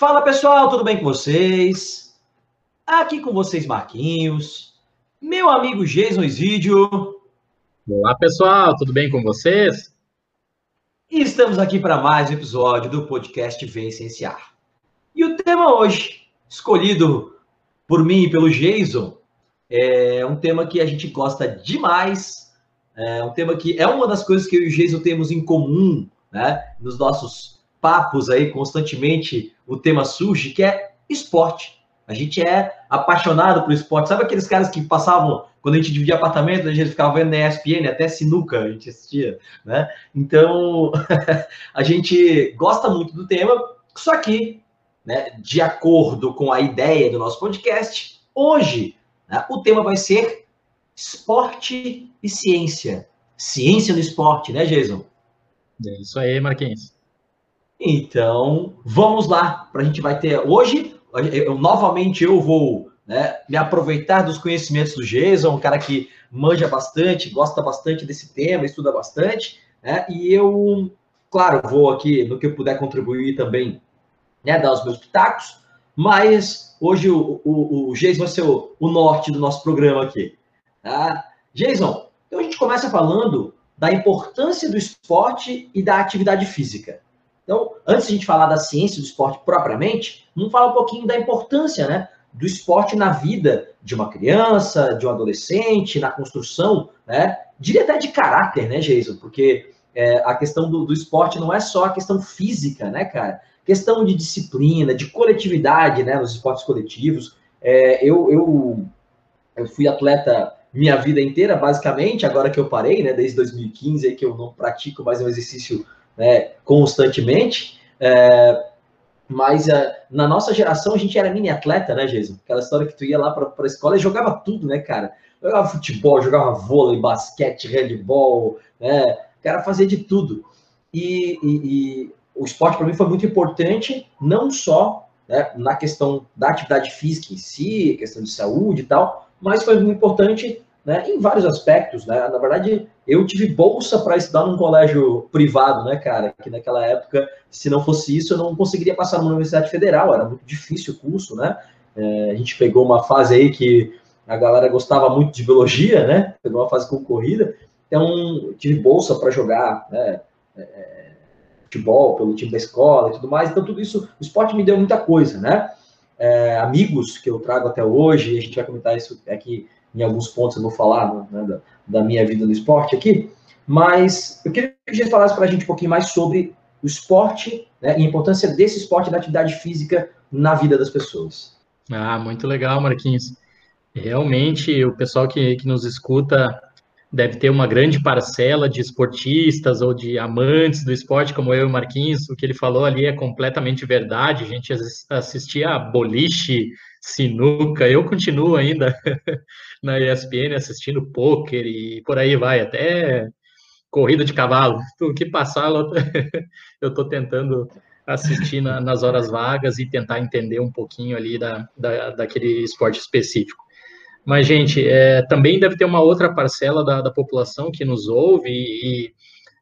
Fala pessoal, tudo bem com vocês? Aqui com vocês, Marquinhos, meu amigo Jason Isidio. Olá pessoal, tudo bem com vocês? E estamos aqui para mais um episódio do podcast Vencenciar. E o tema hoje, escolhido por mim e pelo Jason, é um tema que a gente gosta demais, é um tema que é uma das coisas que eu e o Jason temos em comum, né, nos nossos papos aí constantemente o tema surge, que é esporte. A gente é apaixonado por esporte. Sabe aqueles caras que passavam, quando a gente dividia apartamento, a gente ficava vendo na ESPN, até sinuca a gente assistia, né? Então, a gente gosta muito do tema, só que, né, de acordo com a ideia do nosso podcast, hoje né, o tema vai ser esporte e ciência. Ciência no esporte, né, Jason? É isso aí, Marquinhos. Então, vamos lá, para a gente vai ter hoje. Eu, novamente eu vou né, me aproveitar dos conhecimentos do Jason, um cara que manja bastante, gosta bastante desse tema, estuda bastante, né? E eu, claro, vou aqui no que eu puder contribuir também, né, dar os meus pitacos, mas hoje o, o, o Jason vai ser o, o norte do nosso programa aqui. Tá? Jason, então a gente começa falando da importância do esporte e da atividade física. Então, antes de a gente falar da ciência do esporte propriamente, vamos falar um pouquinho da importância né, do esporte na vida de uma criança, de um adolescente, na construção, né? Diria até de caráter, né, Jason? Porque é, a questão do, do, esporte não é só a questão física, né, cara? Questão de disciplina, de coletividade, né, nos esportes coletivos. É, eu, eu, eu fui atleta minha vida inteira, basicamente, agora que eu parei, né, desde 2015, aí que eu não pratico mais um exercício né, constantemente. É, mas é, na nossa geração a gente era mini atleta, né, Jesus? Aquela história que tu ia lá para a escola e jogava tudo, né, cara? Jogava futebol, jogava vôlei, basquete, handball, né? O cara fazia de tudo. E, e, e o esporte para mim foi muito importante, não só né, na questão da atividade física em si, questão de saúde e tal, mas foi muito importante né, em vários aspectos, né? Na verdade, eu tive bolsa para estudar num colégio privado, né, cara? Que naquela época, se não fosse isso, eu não conseguiria passar numa universidade federal, era muito difícil o curso, né? É, a gente pegou uma fase aí que a galera gostava muito de biologia, né? Pegou uma fase concorrida, então tive bolsa para jogar, né? É, futebol pelo time da escola e tudo mais, então tudo isso, o esporte me deu muita coisa, né? É, amigos que eu trago até hoje, a gente vai comentar isso aqui em alguns pontos eu vou falar né, da, da, minha vida no esporte aqui, mas eu queria que você falasse para a gente um pouquinho mais sobre o esporte né, e a importância desse esporte na atividade física na vida das pessoas. Ah, muito legal, Marquinhos. Realmente, o pessoal que, que nos escuta deve ter uma grande parcela de esportistas ou de amantes do esporte, como eu e o Marquinhos. O que ele falou ali é completamente verdade. A gente assistia a boliche, sinuca. Eu continuo ainda na ESPN assistindo pôquer e por aí vai, até corrida de cavalo. Tudo que passar, eu estou tentando assistir na, nas horas vagas e tentar entender um pouquinho ali da, da daquele esporte específico. Mas, gente, é, também deve ter uma outra parcela da, da população que nos ouve e, e,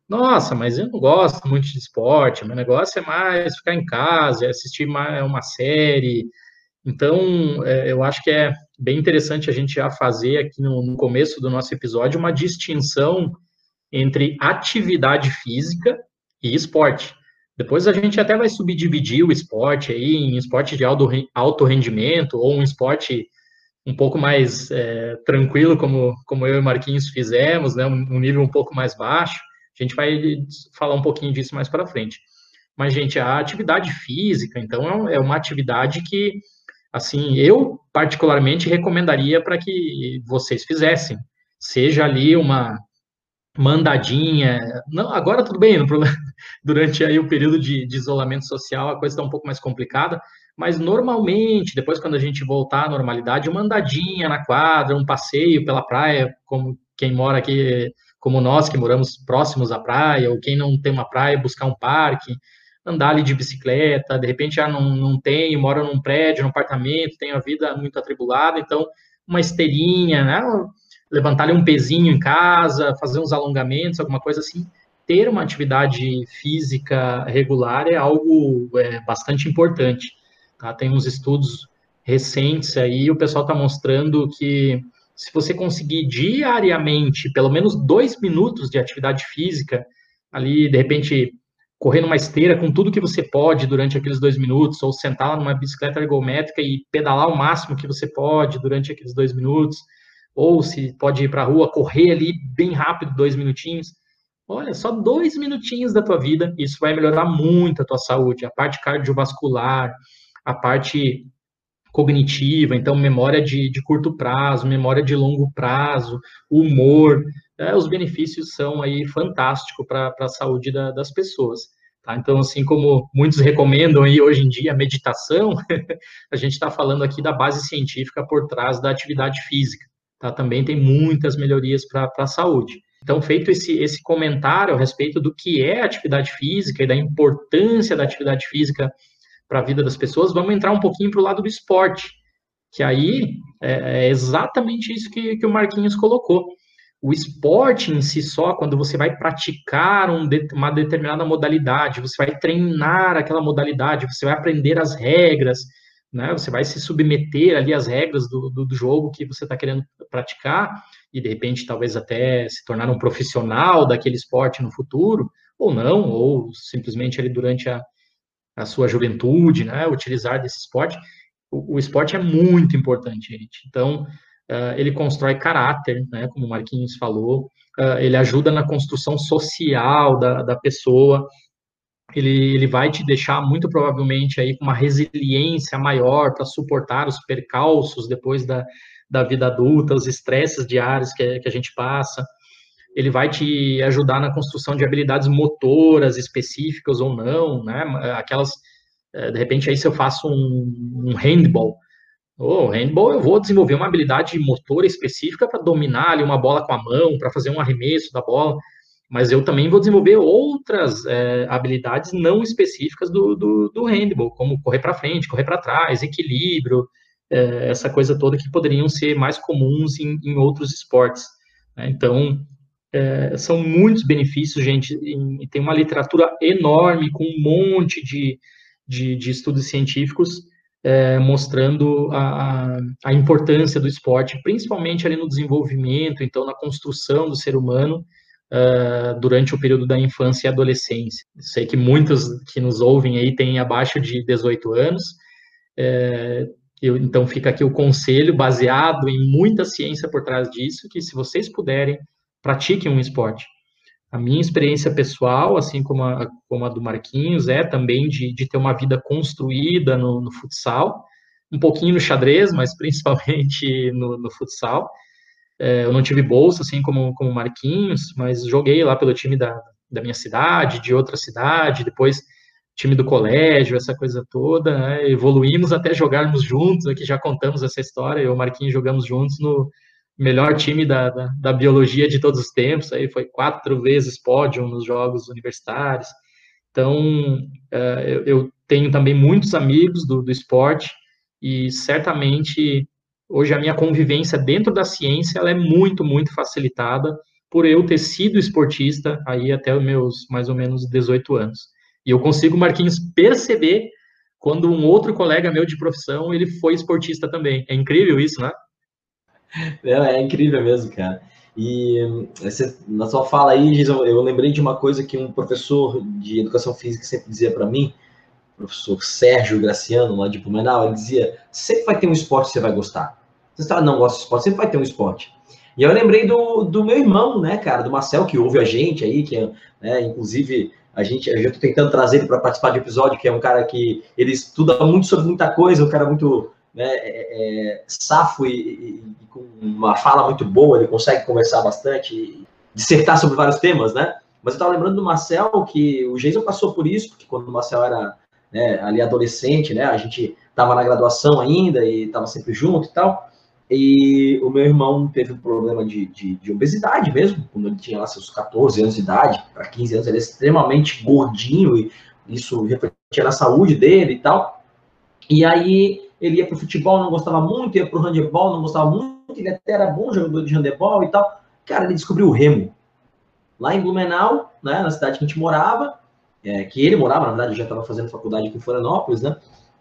nossa, mas eu não gosto muito de esporte, meu negócio é mais ficar em casa, é assistir uma, uma série. Então, é, eu acho que é bem interessante a gente já fazer aqui no, no começo do nosso episódio uma distinção entre atividade física e esporte. Depois a gente até vai subdividir o esporte aí em esporte de alto rendimento ou um esporte um pouco mais é, tranquilo, como, como eu e Marquinhos fizemos, né, um nível um pouco mais baixo. A gente vai falar um pouquinho disso mais para frente. Mas, gente, a atividade física, então, é uma atividade que assim, eu particularmente recomendaria para que vocês fizessem. Seja ali uma mandadinha. Não, agora tudo bem, durante aí o período de, de isolamento social a coisa está um pouco mais complicada, mas normalmente, depois quando a gente voltar à normalidade, uma andadinha na quadra, um passeio pela praia, como quem mora aqui, como nós que moramos próximos à praia, ou quem não tem uma praia, buscar um parque, andar ali de bicicleta, de repente já não, não tem, mora num prédio, num apartamento, tem a vida muito atribulada, então uma esteirinha, né? levantar ali um pezinho em casa, fazer uns alongamentos, alguma coisa assim. Ter uma atividade física regular é algo é, bastante importante. Tá? Tem uns estudos recentes aí, o pessoal está mostrando que se você conseguir diariamente pelo menos dois minutos de atividade física, ali, de repente, correr numa esteira com tudo que você pode durante aqueles dois minutos, ou sentar numa bicicleta ergométrica e pedalar o máximo que você pode durante aqueles dois minutos, ou se pode ir para a rua, correr ali bem rápido, dois minutinhos. Olha, só dois minutinhos da tua vida, isso vai melhorar muito a tua saúde, a parte cardiovascular, a parte cognitiva, então memória de, de curto prazo, memória de longo prazo, humor, é, os benefícios são aí fantásticos para a saúde da, das pessoas. Tá? Então, assim como muitos recomendam aí hoje em dia a meditação, a gente está falando aqui da base científica por trás da atividade física. Tá? Também tem muitas melhorias para a saúde. Então, feito esse, esse comentário a respeito do que é atividade física e da importância da atividade física para a vida das pessoas, vamos entrar um pouquinho para o lado do esporte, que aí é, é exatamente isso que, que o Marquinhos colocou. O esporte em si só, quando você vai praticar um uma determinada modalidade, você vai treinar aquela modalidade, você vai aprender as regras, né? Você vai se submeter ali às regras do, do, do jogo que você está querendo praticar e de repente talvez até se tornar um profissional daquele esporte no futuro, ou não, ou simplesmente ali durante a, a sua juventude, né? Utilizar desse esporte. O, o esporte é muito importante, gente. Então, uh, ele constrói caráter, né? Como o Marquinhos falou, uh, ele ajuda na construção social da, da pessoa, ele, ele vai te deixar muito provavelmente aí com uma resiliência maior para suportar os percalços depois da, da vida adulta, os estresses diários que, que a gente passa. Ele vai te ajudar na construção de habilidades motoras específicas ou não, né? Aquelas, eh, de repente, aí se eu faço um, um handball, oh, handball eu vou desenvolver uma habilidade motora específica para dominar ali uma bola com a mão, para fazer um arremesso da bola mas eu também vou desenvolver outras é, habilidades não específicas do, do, do handball, como correr para frente, correr para trás, equilíbrio, é, essa coisa toda que poderiam ser mais comuns em, em outros esportes. Né? Então, é, são muitos benefícios, gente, e tem uma literatura enorme com um monte de, de, de estudos científicos é, mostrando a, a, importância do esporte, principalmente ali no desenvolvimento, então na construção do ser humano, uh, durante o período da infância e adolescência. Sei que muitos que nos ouvem aí têm abaixo de 18 anos, é, eu, então fica aqui o conselho, baseado em muita ciência por trás disso, que se vocês puderem, pratiquem um esporte. A minha experiência pessoal, assim como a, como a do Marquinhos, é também de, de ter uma vida construída no, no futsal, um pouquinho no xadrez, mas principalmente no, no futsal. É, eu não tive bolsa, assim como, como Marquinhos, mas joguei lá pelo time da, da minha cidade, de outra cidade, depois time do colégio, essa coisa toda, né? evoluímos até jogarmos juntos, aqui já contamos essa história, eu e o Marquinhos jogamos juntos no melhor time da, da, da, biologia de todos os tempos, aí foi quatro vezes pódio nos jogos universitários, então é, eu, eu, tenho também muitos amigos do, do esporte, e certamente hoje a minha convivência dentro da ciência ela é muito, muito facilitada por eu ter sido esportista aí até os meus mais ou menos 18 anos. E eu consigo, Marquinhos, perceber quando um outro colega meu de profissão, ele foi esportista também. É incrível isso, né? É, incrível mesmo, cara. E você, na sua fala aí, Gisão, eu lembrei de uma coisa que um professor de educação física sempre dizia para mim, professor Sérgio Graciano, lá de Blumenau, ele dizia: sempre vai ter um esporte que você vai gostar. Você está não gosta de esporte, sempre vai ter um esporte. E eu lembrei do, do meu irmão, né, cara, do Marcel, que ouve a gente aí, que é, né, inclusive a gente, eu estou tentando trazer ele para participar de episódio, que é um cara que ele estuda muito sobre muita coisa, um cara muito né, é, é, safo e, e, e, com uma fala muito boa, ele consegue conversar bastante, dissertar sobre vários temas, né? Mas eu estava lembrando do Marcel que o Jason passou por isso, porque quando o Marcel era né, ali adolescente, né, a gente estava na graduação ainda e estava sempre junto e tal. E o meu irmão teve um problema de, de, de, obesidade mesmo, quando ele tinha lá seus 14 anos de idade, para 15 anos, ele é extremamente gordinho, e isso refletia na saúde dele e tal. E aí ele ia para o futebol, não gostava muito, ia para o handebol, não gostava muito, ele até era bom jogador de handebol e tal. Cara, ele descobriu o remo. Lá em Blumenau, né, na cidade que a gente morava, é, que ele morava, na verdade, já estava fazendo faculdade aqui em Florianópolis, né?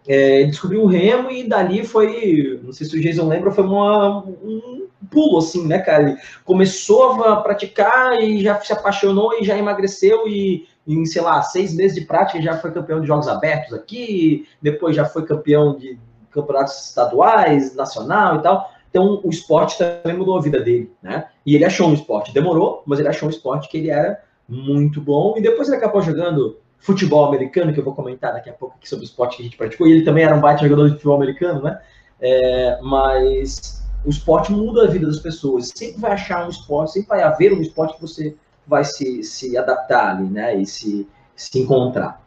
é, descobriu o remo e dali foi, não sei se o Jason lembra, foi uma, um pulo, assim, né, cara? Ele começou a praticar e já se apaixonou e já emagreceu e em, sei lá, seis meses de prática já foi campeão de jogos abertos aqui, depois já foi campeão de campeonatos estaduais, nacional e tal. Então, o esporte também mudou a vida dele, né? E ele achou um esporte. Demorou, mas ele achou um esporte que ele era muito bom. E depois ele acabou jogando futebol americano, que eu vou comentar daqui a pouco aqui sobre o esporte que a gente praticou, e ele também era um baita jogador de futebol americano, né? É, mas o esporte muda a vida das pessoas. Sempre vai achar um esporte, sempre vai haver um esporte que você vai se, se adaptar ali, né? E se, se encontrar.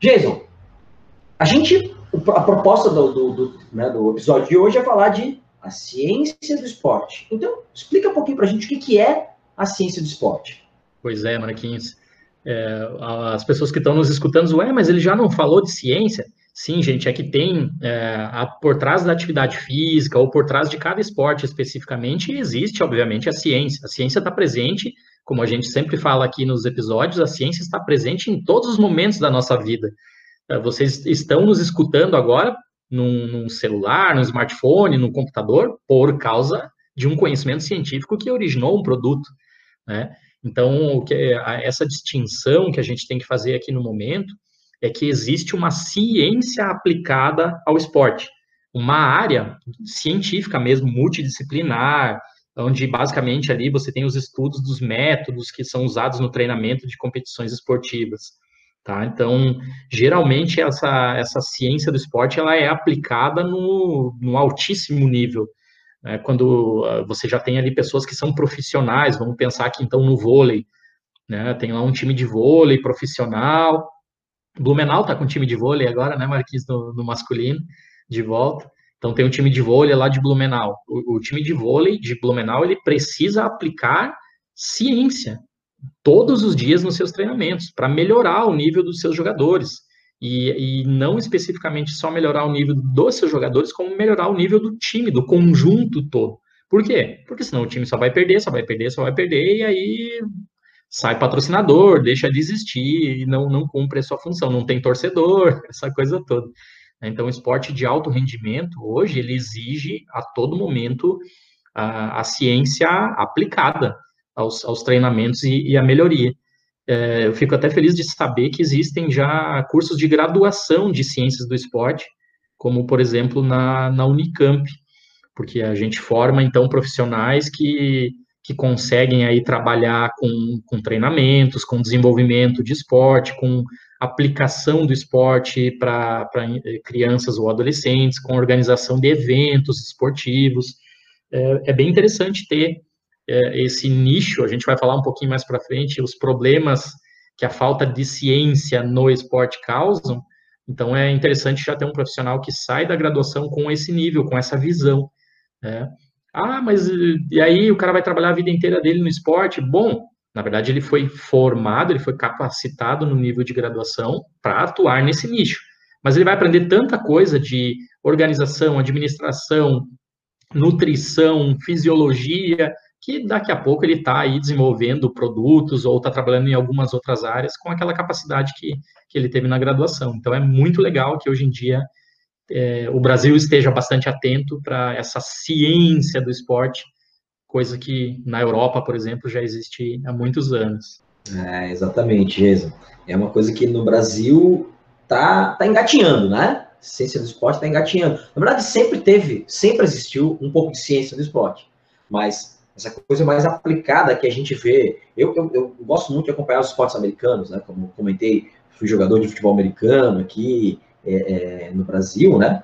Jason, a gente, a proposta do, do, do, né, do episódio de hoje é falar de a ciência do esporte. Então, explica um pouquinho para a gente o que, que é a ciência do esporte. Pois é, Marquinhos. É, as pessoas que estão nos escutando, ué, mas ele já não falou de ciência? Sim, gente, é que tem é, a, por trás da atividade física ou por trás de cada esporte especificamente, existe, obviamente, a ciência. A ciência está presente, como a gente sempre fala aqui nos episódios, a ciência está presente em todos os momentos da nossa vida. É, vocês estão nos escutando agora num, num celular, num smartphone, num computador, por causa de um conhecimento científico que originou um produto, né? Então, essa distinção que a gente tem que fazer aqui no momento é que existe uma ciência aplicada ao esporte, uma área científica mesmo, multidisciplinar, onde basicamente ali você tem os estudos dos métodos que são usados no treinamento de competições esportivas. Tá? Então, geralmente essa, essa ciência do esporte ela é aplicada no, no altíssimo nível. Né? Quando uh, você já tem ali pessoas que são profissionais, vamos pensar aqui então no vôlei, né? tem lá um time de vôlei profissional, Blumenau está com um time de vôlei agora, né, Marquinhos, no, no, masculino, de volta. Então tem um time de vôlei lá de Blumenau. O, o time de vôlei de Blumenau ele precisa aplicar ciência todos os dias nos seus treinamentos para melhorar o nível dos seus jogadores. E, e, não especificamente só melhorar o nível dos seus jogadores, como melhorar o nível do time, do conjunto todo. Por quê? Porque senão o time só vai perder, só vai perder, só vai perder, e aí sai patrocinador, deixa de existir e não, não cumpre a sua função, não tem torcedor, essa coisa toda. Então, o esporte de alto rendimento, hoje, ele exige a todo momento a, a ciência aplicada aos, aos treinamentos e, e a melhoria. É, eu fico até feliz de saber que existem já cursos de graduação de ciências do esporte, como, por exemplo, na, na Unicamp, porque a gente forma, então, profissionais que, que conseguem aí trabalhar com, com treinamentos, com desenvolvimento de esporte, com aplicação do esporte para crianças ou adolescentes, com organização de eventos esportivos. É, é bem interessante ter é, esse nicho, a gente vai falar um pouquinho mais para frente, os problemas que a falta de ciência no esporte causam. Então, é interessante já ter um profissional que sai da graduação com esse nível, com essa visão. Né? Ah, mas e aí o cara vai trabalhar a vida inteira dele no esporte? Bom, na verdade, ele foi formado, ele foi capacitado no nível de graduação para atuar nesse nicho. Mas ele vai aprender tanta coisa de organização, administração, nutrição, fisiologia, que daqui a pouco ele está aí desenvolvendo produtos ou está trabalhando em algumas outras áreas com aquela capacidade que, que ele teve na graduação. Então, é muito legal que hoje em dia é, o Brasil esteja bastante atento para essa ciência do esporte, coisa que na Europa, por exemplo, já existe há muitos anos. É, exatamente, Jason. É uma coisa que no Brasil tá, tá engatinhando, né? ciência do esporte está engatinhando. Na verdade, sempre teve, sempre existiu um pouco de ciência do esporte, mas essa coisa mais aplicada que a gente vê. Eu, eu, eu, gosto muito de acompanhar os esportes americanos, né? Como comentei, fui jogador de futebol americano aqui é, é, no Brasil, né?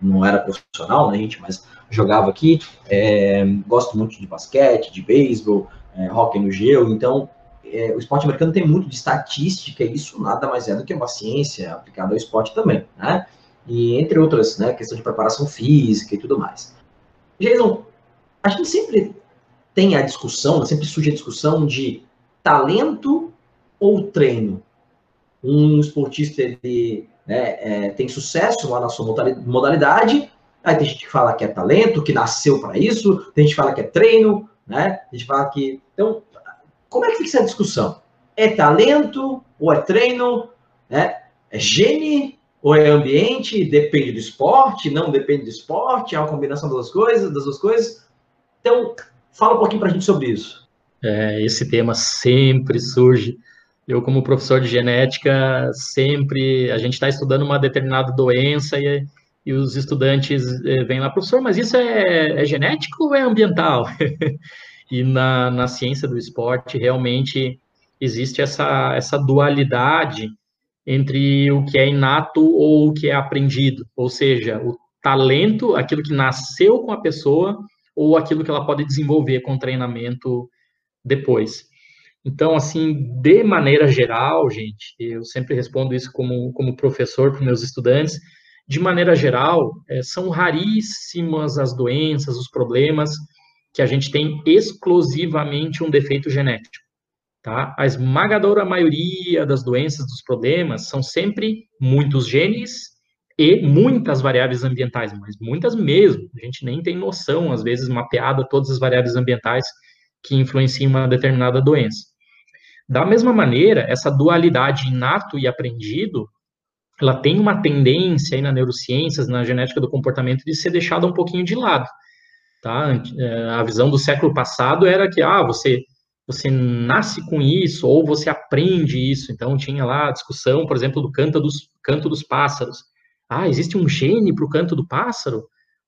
Não era profissional, né, gente? Mas jogava aqui. É, gosto muito de basquete, de beisebol, é, hockey no gelo. Então, é, o esporte americano tem muito de estatística, e isso nada mais é do que uma ciência aplicada ao esporte também, né? E entre outras, né? Questão de preparação física e tudo mais. Jason, a gente sempre tem a discussão, sempre surge a discussão de talento ou treino. Um esportista ele né, é, tem sucesso lá na sua modalidade, aí tem gente que fala que é talento, que nasceu para isso, tem gente que fala que é treino, né? A gente fala que. Então, como é que fica essa discussão? É talento ou é treino? Né? É gene Ou é ambiente? Depende do esporte? Não depende do esporte? É uma combinação das coisas, das duas coisas? Então, fala um pouquinho para a gente sobre isso. É, esse tema sempre surge. Eu, como professor de genética, sempre a gente está estudando uma determinada doença e, e os estudantes eh, vêm lá, professor, mas isso é, é genético ou é ambiental? e na, na ciência do esporte, realmente existe essa, essa dualidade entre o que é inato ou o que é aprendido, ou seja, o talento, aquilo que nasceu com a pessoa, ou aquilo que ela pode desenvolver com treinamento depois. Então, assim, de maneira geral, gente, eu sempre respondo isso como, como professor para meus estudantes, de maneira geral, é, são raríssimas as doenças, os problemas que a gente tem exclusivamente um defeito genético. Tá? A esmagadora maioria das doenças, dos problemas, são sempre muitos genes e muitas variáveis ambientais, mas muitas mesmo. A gente nem tem noção, às vezes, mapeada todas as variáveis ambientais que influenciam uma determinada doença. Da mesma maneira, essa dualidade inato e aprendido, ela tem uma tendência aí na neurociências, na genética do comportamento, de ser deixada um pouquinho de lado. Tá? É, a visão do século passado era que, ah, você você nasce com isso ou você aprende isso. Então tinha lá a discussão, por exemplo, do canto dos, canto dos pássaros. Ah, existe um gene para o canto do pássaro?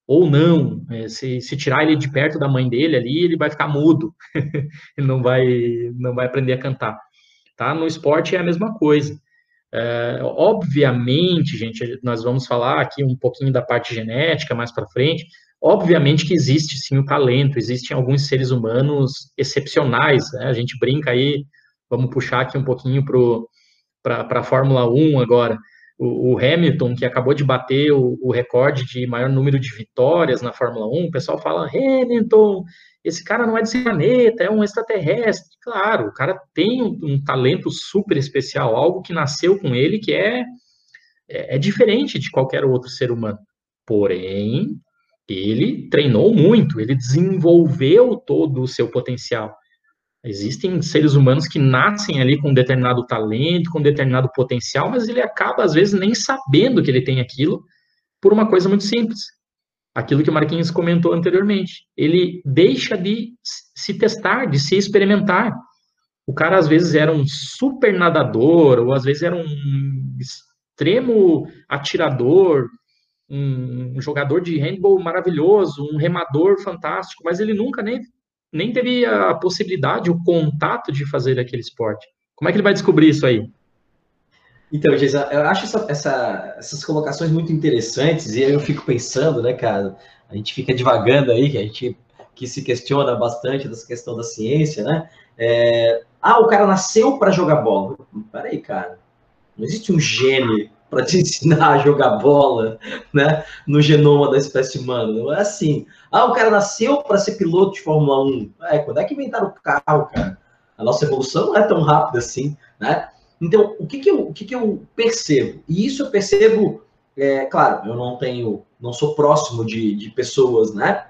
Ou não? É, se, se tirar ele de perto da mãe dele ali, ele vai ficar mudo. ele não vai, não vai aprender a cantar. Tá? No esporte é a mesma coisa. É, obviamente, gente, nós vamos falar aqui um pouquinho da parte genética mais para frente, Obviamente que existe sim o talento, existem alguns seres humanos excepcionais, né? A gente brinca aí, vamos puxar aqui um pouquinho para a Fórmula 1 agora. O, o, Hamilton, que acabou de bater o, o, recorde de maior número de vitórias na Fórmula 1, o pessoal fala: Hamilton, esse cara não é desse planeta, é um extraterrestre. Claro, o cara tem um, um talento super especial, algo que nasceu com ele que é, é, é diferente de qualquer outro ser humano. Porém, ele treinou muito, ele desenvolveu todo o seu potencial. Existem seres humanos que nascem ali com um determinado talento, com um determinado potencial, mas ele acaba, às vezes, nem sabendo que ele tem aquilo, por uma coisa muito simples. Aquilo que o Marquinhos comentou anteriormente. Ele deixa de se testar, de se experimentar. O cara, às vezes, era um super nadador, ou às vezes era um extremo atirador, um, jogador de handball maravilhoso, um remador fantástico, mas ele nunca nem, nem teve a possibilidade, o contato de fazer aquele esporte. Como é que ele vai descobrir isso aí? Então, Geisa, eu acho essa, essa, essas colocações muito interessantes e eu fico pensando, né, cara? A gente fica divagando aí, que a gente que se questiona bastante dessa questão da ciência, né? É, ah, o cara nasceu para jogar bola. Peraí, cara. Não existe um gene para te ensinar a jogar bola, né, no genoma da espécie humana. Não é assim. Ah, o cara nasceu para ser piloto de Fórmula 1. É, quando é que inventaram o carro, cara? A nossa evolução não é tão rápida assim, né? Então, o que que eu, o que que eu percebo? E isso eu percebo, é, claro, eu não tenho, não sou próximo de, de pessoas, né,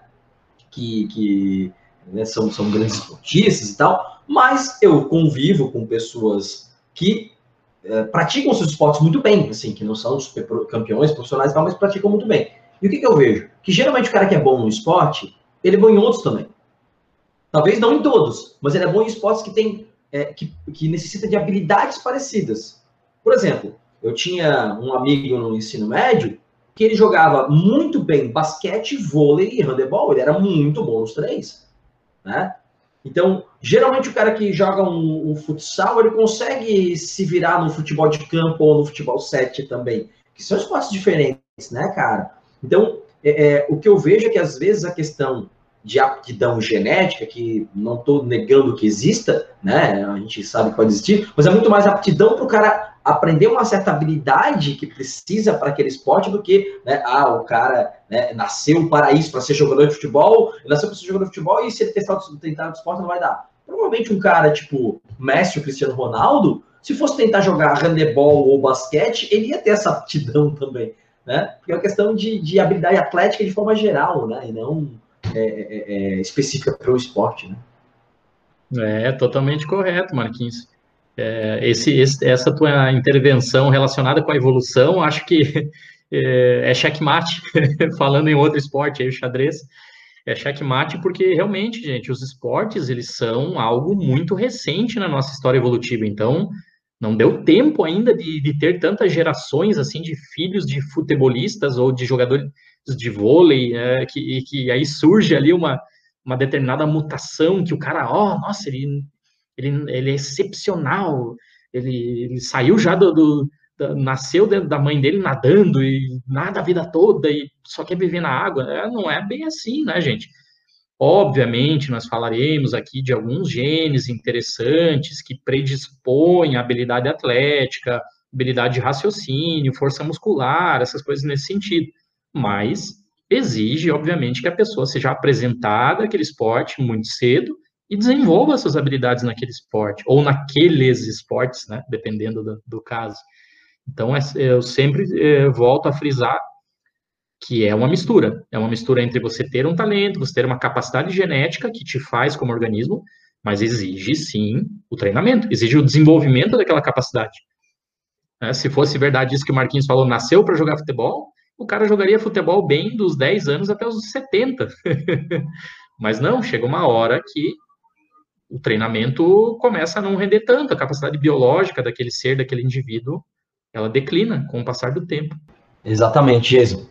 que, que né, são, são grandes esportistas e tal, mas eu convivo com pessoas que é, praticam seus esportes muito bem, assim, que não são super campeões profissionais e tal, mas praticam muito bem. E o que, que eu vejo? Que geralmente o cara que é bom no esporte, ele é bom em outros também. Talvez não em todos, mas ele é bom em esportes que tem é, que, que necessita de habilidades parecidas. Por exemplo, eu tinha um amigo no ensino médio que ele jogava muito bem basquete, vôlei e handebol. Ele era muito bom nos três, né? Então, geralmente o cara que joga um, um, futsal, ele consegue se virar no futebol de campo ou no futebol 7 também, que são esportes diferentes, né, cara? Então, é, é, o que eu vejo é que às vezes a questão de aptidão genética, que não estou negando que exista, né? A gente sabe que pode existir, mas é muito mais aptidão para o cara aprender uma certa habilidade que precisa para aquele esporte do que, né? Ah, o cara né, nasceu para isso, para ser jogador de futebol, nasceu para ser jogador de futebol e se ele testar, tentar de esporte não vai dar. Provavelmente um cara tipo Messi ou Cristiano Ronaldo, se fosse tentar jogar handebol ou basquete, ele ia ter essa aptidão também, né? Porque é uma questão de, de habilidade atlética de forma geral, né? E não é, é, é específica para o esporte, né? É, totalmente correto, Marquinhos. é, esse, esse, essa tua intervenção relacionada com a evolução, acho que é, é checkmate, falando em outro esporte, aí, o xadrez, é checkmate porque realmente, gente, os esportes, eles são algo muito recente na nossa história evolutiva, então não deu tempo ainda de, de ter tantas gerações, assim, de filhos de futebolistas ou de jogadores de vôlei, é, que, que aí surge ali uma, uma determinada mutação que o cara, ó, oh, nossa, ele, ele, ele é excepcional, ele, ele saiu já do, do da, nasceu dentro da mãe dele nadando e nada a vida toda e só quer viver na água. É, não é bem assim, né, gente? Obviamente, nós falaremos aqui de alguns genes interessantes que predispõem a habilidade atlética, habilidade de raciocínio, força muscular, essas coisas nesse sentido. Mas exige, obviamente, que a pessoa seja apresentada aquele esporte muito cedo e desenvolva suas habilidades naquele esporte, ou naqueles esportes, né, dependendo do, do caso. Então, é, eu sempre é, volto a frisar que é uma mistura. É uma mistura entre você ter um talento, você ter uma capacidade genética que te faz como organismo, mas exige sim o treinamento, exige o desenvolvimento daquela capacidade. É, se fosse verdade isso que o Marquinhos falou, nasceu para jogar futebol, o cara jogaria futebol bem dos 10 anos até os 70. mas não, chega uma hora que o treinamento começa a não render tanto, a capacidade biológica daquele ser, daquele indivíduo, ela declina com o passar do tempo. Exatamente, Jesus.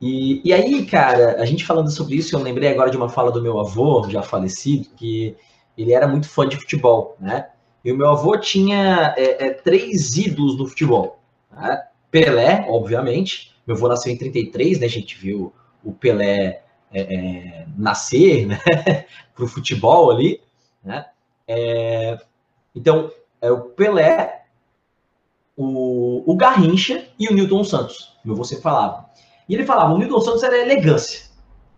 E, e aí, cara, a gente falando sobre isso, eu lembrei agora de uma fala do meu avô, já falecido, que ele era muito fã de futebol, né? E o meu avô tinha é, é, três ídolos no futebol. Né? Pelé, obviamente. Meu avô nasceu em 33, né? A gente viu o Pelé é, é nascer, né? Para o futebol ali, né? É, então, é o Pelé, o, o Garrincha e o Newton Santos, como você falava. E ele falava, o Newton Santos era elegância,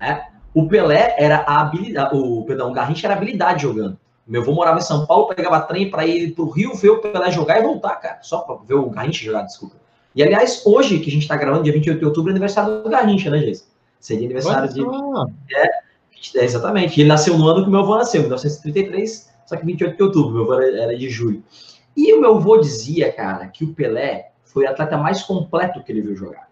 né? O Pelé era a habilidade, o, perdão, o Garrincha era habilidade jogando. Meu avô morava em São Paulo, pegava trem para ir para o Rio ver o Pelé jogar e voltar, cara. Só para ver o Garrincha jogar, desculpa. E aliás, hoje que a gente está gravando, dia 28 de outubro, é aniversário do Garrincha, né, Geis? Seria aniversário de. É, é, exatamente. Ele nasceu no ano que meu avô nasceu, 1933, só que 28 de outubro, meu avô era de julho. E o meu avô dizia, cara, que o Pelé foi o atleta mais completo que ele viu jogar.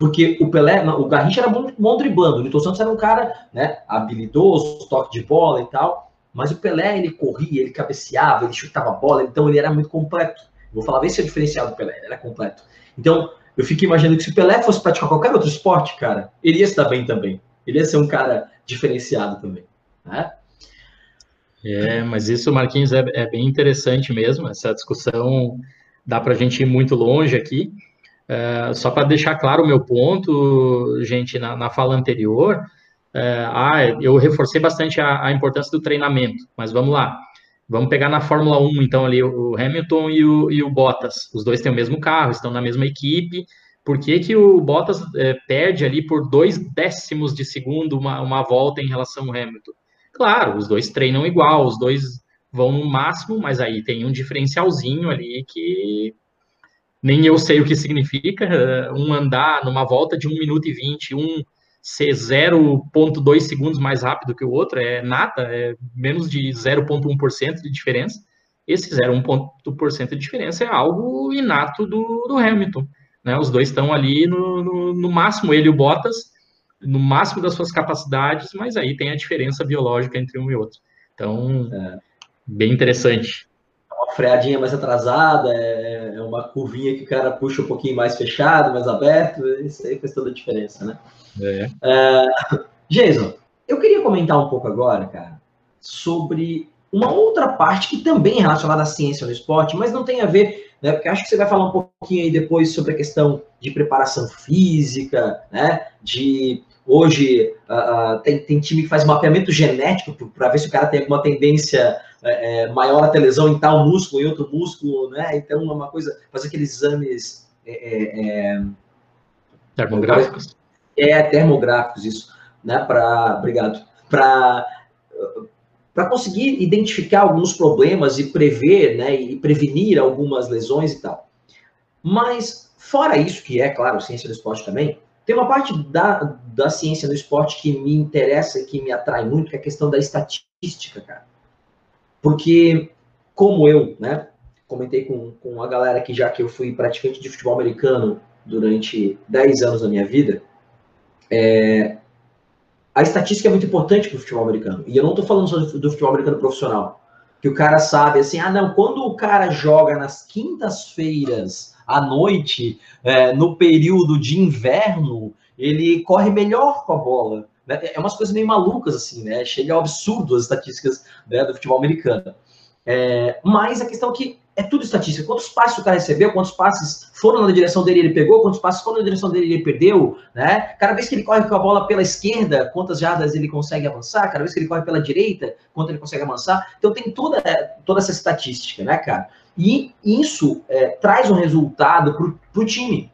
Porque o Pelé, o Garrincha era bom, bom driblando, o Nilton Santos era um cara né, habilidoso, toque de bola e tal, mas o Pelé, ele corria, ele cabeceava, ele chutava a bola, então ele era muito completo. Vou falar, esse é o diferencial do Pelé, ele era completo. Então, eu fico imaginando que se o Pelé fosse praticar qualquer outro esporte, cara, ele ia se dar bem também. Ele ia ser um cara diferenciado também. Né? É, mas isso, Marquinhos, é, é bem interessante mesmo. Essa discussão dá para a gente ir muito longe aqui. É, só para deixar claro o meu ponto, gente, na, na fala anterior, é, ah, eu reforcei bastante a, a, importância do treinamento, mas vamos lá. Vamos pegar na Fórmula 1, então, ali, o Hamilton e o, e o Bottas. Os dois têm o mesmo carro, estão na mesma equipe. Por que, que o Bottas é, perde ali por dois décimos de segundo uma, uma volta em relação ao Hamilton? Claro, os dois treinam igual, os dois vão no máximo, mas aí tem um diferencialzinho ali que nem eu sei o que significa. Eh, um andar numa volta de 1 minuto e 20, um ser 0,2 segundos mais rápido que o outro, é nada, é menos de 0,1% de diferença. Esse 0,1% de diferença é algo inato do, do Hamilton. Né? Os dois estão ali no, no, no máximo, ele e o Bottas, no máximo das suas capacidades, mas aí tem a diferença biológica entre um e outro. Então, é. bem interessante. É uma freadinha mais atrasada, é, é uma curvinha que o cara puxa um pouquinho mais fechado, mais aberto, isso aí faz toda a diferença, né? É. é Jason, eu queria comentar um pouco agora, cara, sobre uma outra parte que também é relacionada à ciência no esporte, mas não tem a ver, né? Porque acho que você vai falar um pouquinho aí depois sobre a questão de preparação física, né? De Hoje uh, tem, tem, time que faz mapeamento genético para ver se o cara tem alguma tendência é, maior a ter lesão em tal músculo, em outro músculo, né? Então é uma coisa, fazer aqueles exames é, é, termográficos. É, termográficos, isso, né? Para, obrigado, para para conseguir identificar alguns problemas e prever, né, e prevenir algumas lesões e tal. Mas fora isso, que é claro, ciência do esporte também, tem uma parte da, da ciência do esporte que me interessa e que me atrai muito, que é a questão da estatística, cara. Porque, como eu, né, comentei com, com a galera aqui já que eu fui praticante de futebol americano durante 10 anos da minha vida, é, a estatística é muito importante para o futebol americano. E eu não estou falando só do futebol americano profissional. Que o cara sabe assim, ah, não, quando o cara joga nas quintas-feiras à noite, é, no período de inverno, ele corre melhor com a bola. Né? É umas coisas meio malucas, assim, né? Chega ao absurdo as estatísticas né, do futebol americano. É, mas a questão é que é tudo estatística. Quantos passes o cara recebeu, quantos passes foram na direção dele ele pegou, quantos passes foram na direção dele ele perdeu, né? Cada vez que ele corre com a bola pela esquerda, quantas jardas ele consegue avançar, cada vez que ele corre pela direita, quanto ele consegue avançar. Então tem toda, toda essa estatística, né, cara? E isso é, traz um resultado para o time.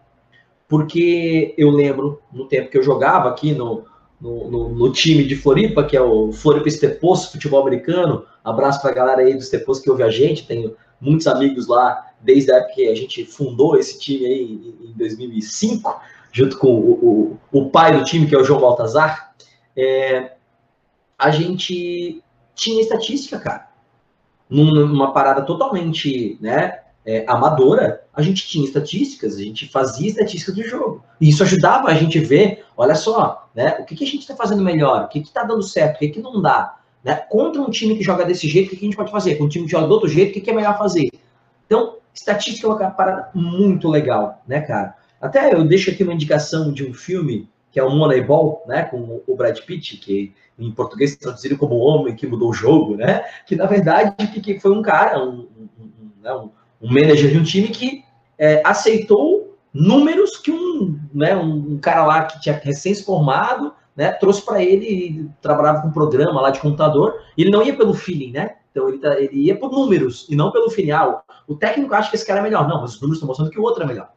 Porque eu lembro, no tempo que eu jogava aqui no, no, no, no time de Floripa, que é o Floripa Estepos Futebol Americano, abraço para a galera aí do Estepos que ouve a gente, tenho muitos amigos lá desde a época que a gente fundou esse time aí em, em 2005, junto com o, o, o, pai do time, que é o João Baltazar, é, a gente tinha estatística, cara. Numa parada totalmente né, é, amadora, a gente tinha estatísticas, a gente fazia estatísticas do jogo. E isso ajudava a gente ver, olha só, né, o que, que a gente está fazendo melhor, o que está dando certo, o que, que não dá. Né? Contra um time que joga desse jeito, o que a gente pode fazer? Com um time que joga do outro jeito, o que é melhor fazer? Então, estatística é uma parada muito legal, né, cara? Até eu deixo aqui uma indicação de um filme que é o Moneyball, né, com o Brad Pitt, que em português traduzido como o homem que mudou o jogo, né? Que na verdade que foi um cara, um, um, né, um, um manager de um time que é, aceitou números que um, né, um cara lá que tinha recém se formado né, trouxe para ele, trabalhava com um programa lá de computador, e ele não ia pelo feeling, né? Então ele, tá, ele ia por números e não pelo feeling. Ah, o, o técnico acha que esse cara é melhor. Não, mas os números estão mostrando que o outro é melhor.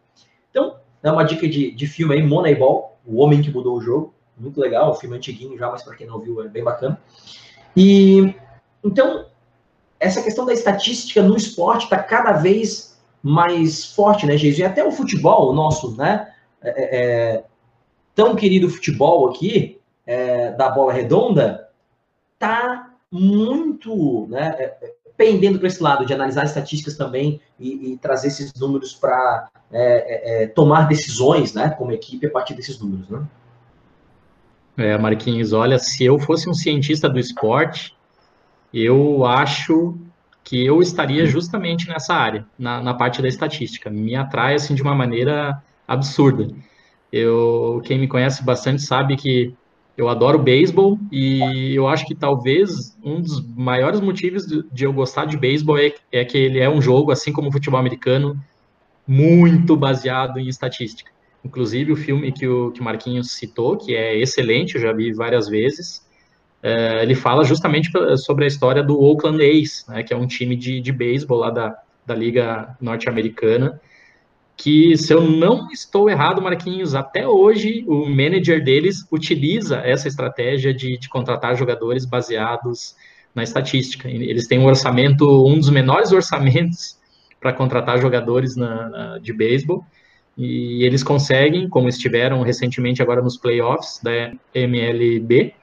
Então, é uma dica de, de filme aí, Moneyball, O Homem que Mudou o Jogo. Muito legal, o filme antiguinho já, mas para quem não viu é bem bacana. E então, essa questão da estatística no esporte está cada vez mais forte, né, Jesus? E até o futebol, nosso, né? É, é, é tão querido futebol aqui, é, da bola redonda, tá muito né, é, é, pendendo para esse lado, de analisar estatísticas também e, e trazer esses números para tomar decisões né, como equipe a partir desses números. Né? É, Marquinhos, olha, se eu fosse um cientista do esporte, eu acho que eu estaria justamente nessa área, na, na parte da estatística. Me atrai assim de uma maneira absurda. Eu, quem me conhece bastante sabe que eu adoro beisebol e eu acho que talvez um dos maiores motivos de, eu gostar de beisebol é, é, que ele é um jogo, assim como o futebol americano, muito baseado em estatística. Inclusive o filme que o que Marquinhos citou, que é excelente, eu já vi várias vezes, é, ele fala justamente sobre a história do Oakland A's, né, que é um time de, de beisebol lá da, da liga norte-americana, que, se eu não estou errado, Marquinhos, até hoje o manager deles utiliza essa estratégia de, de contratar jogadores baseados na estatística. Eles têm um orçamento, um dos menores orçamentos para contratar jogadores na, na, de beisebol, e eles conseguem, como estiveram recentemente agora nos playoffs da MLB,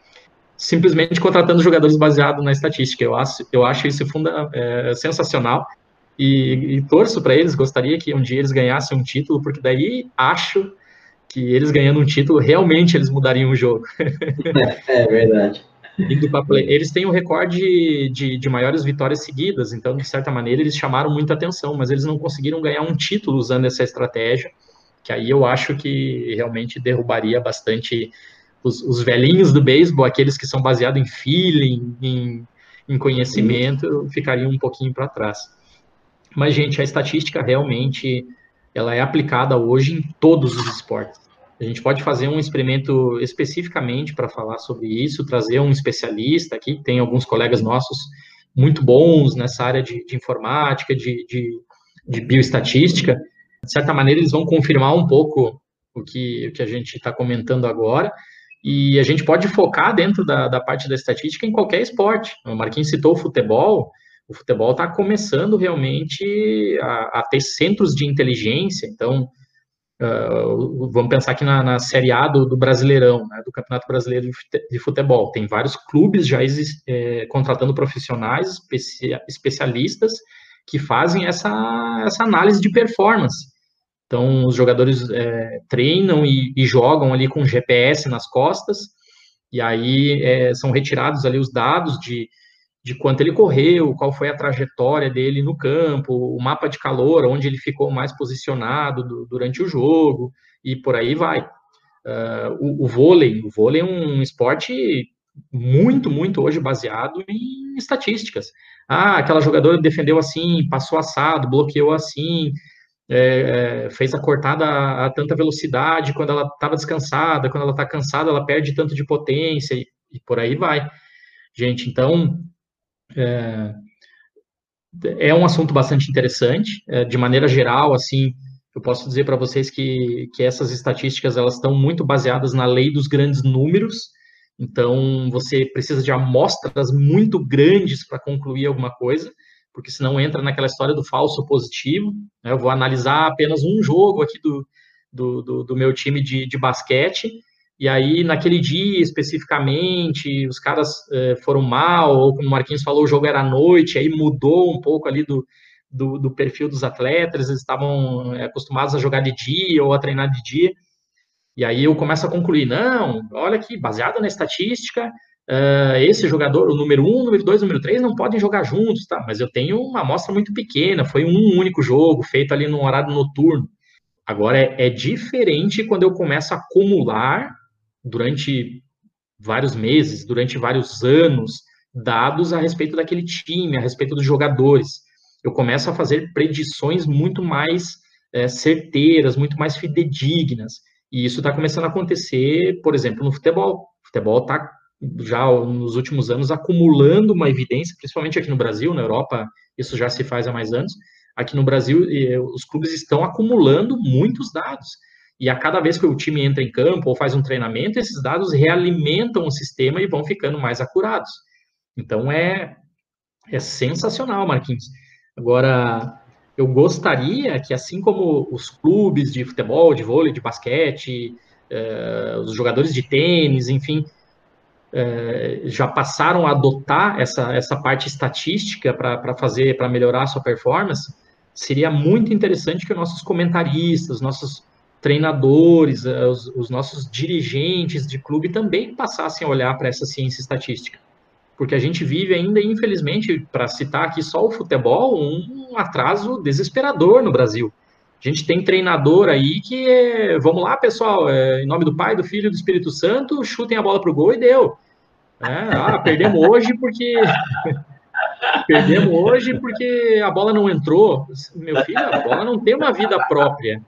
simplesmente contratando jogadores baseados na estatística. Eu acho, eu acho isso funda, é, sensacional e, e torço para eles, gostaria que um dia eles ganhassem um título, porque daí acho que eles ganhando um título, realmente eles mudariam o jogo. É, é verdade. Eles têm um recorde de, de maiores vitórias seguidas, então, de certa maneira, eles chamaram muita atenção, mas eles não conseguiram ganhar um título usando essa estratégia, que aí eu acho que realmente derrubaria bastante os, os velhinhos do beisebol, aqueles que são baseados em feeling, em, em conhecimento, ficariam um pouquinho para trás. Mas, gente, a estatística realmente ela é aplicada hoje em todos os esportes. A gente pode fazer um experimento especificamente para falar sobre isso, trazer um especialista aqui, tem alguns colegas nossos muito bons nessa área de, de informática, de, de, de, bioestatística. De certa maneira, eles vão confirmar um pouco o que, o que a gente está comentando agora, e a gente pode focar dentro da, da parte da estatística em qualquer esporte. O Marquinhos citou o futebol, o futebol está começando realmente a, a, ter centros de inteligência, então uh, vamos pensar aqui na, na Série A do, do Brasileirão, né, do Campeonato Brasileiro de Futebol, tem vários clubes já é, contratando profissionais, especialistas, que fazem essa, essa análise de performance. Então, os jogadores é, treinam e, e, jogam ali com GPS nas costas, e aí é, são retirados ali os dados de, de quanto ele correu, qual foi a trajetória dele no campo, o mapa de calor, onde ele ficou mais posicionado do, durante o jogo, e por aí vai. Uh, o, o, vôlei, o vôlei é um esporte muito, muito hoje baseado em estatísticas. Ah, aquela jogadora defendeu assim, passou assado, bloqueou assim, é, é, fez a cortada a, a, tanta velocidade quando ela estava descansada, quando ela está cansada, ela perde tanto de potência e, e por aí vai. Gente, então é, é um assunto bastante interessante. É, de maneira geral, assim, eu posso dizer para vocês que, que essas estatísticas elas estão muito baseadas na lei dos grandes números. Então, você precisa de amostras muito grandes para concluir alguma coisa porque senão entra naquela história do falso positivo. Né? Eu vou analisar apenas um jogo aqui do, do, do, do meu time de, de, basquete, e aí naquele dia especificamente os caras eh, foram mal, ou como o Marquinhos falou, o jogo era à noite, aí mudou um pouco ali do, do, do perfil dos atletas, eles estavam eh, acostumados a jogar de dia ou a treinar de dia. E aí eu começo a concluir, não, olha aqui, baseado na estatística, uh, esse jogador, o número 1, um, número 2, número 3, não podem jogar juntos, tá? Mas eu tenho uma amostra muito pequena, foi um único jogo, feito ali no horário noturno. Agora, é, é diferente quando eu começo a acumular durante vários meses, durante vários anos, dados a respeito daquele time, a respeito dos jogadores. Eu começo a fazer predições muito mais é, certeiras, muito mais fidedignas. E isso está começando a acontecer, por exemplo, no futebol. O futebol está já nos últimos anos acumulando uma evidência, principalmente aqui no Brasil, na Europa isso já se faz há mais anos. Aqui no Brasil, os clubes estão acumulando muitos dados. E a cada vez que o time entra em campo ou faz um treinamento, esses dados realimentam o sistema e vão ficando mais acurados. Então é, é sensacional, Marquinhos. Agora, eu gostaria que, assim como os clubes de futebol, de vôlei, de basquete, eh, os jogadores de tênis, enfim, é, já passaram a adotar essa, essa parte estatística para fazer, para melhorar a sua performance, seria muito interessante que nossos comentaristas, nossos treinadores, é, os, os nossos dirigentes de clube também passassem a olhar para essa ciência estatística. Porque a gente vive ainda, infelizmente, para citar aqui só o futebol, um atraso desesperador no Brasil. A gente tem treinador aí que, é, vamos lá, pessoal, é, em nome do Pai, do Filho e do Espírito Santo, chutem a bola para o gol e deu. É, ah, perdemos hoje porque. perdemos hoje porque a bola não entrou. Meu filho, a bola não tem uma vida própria.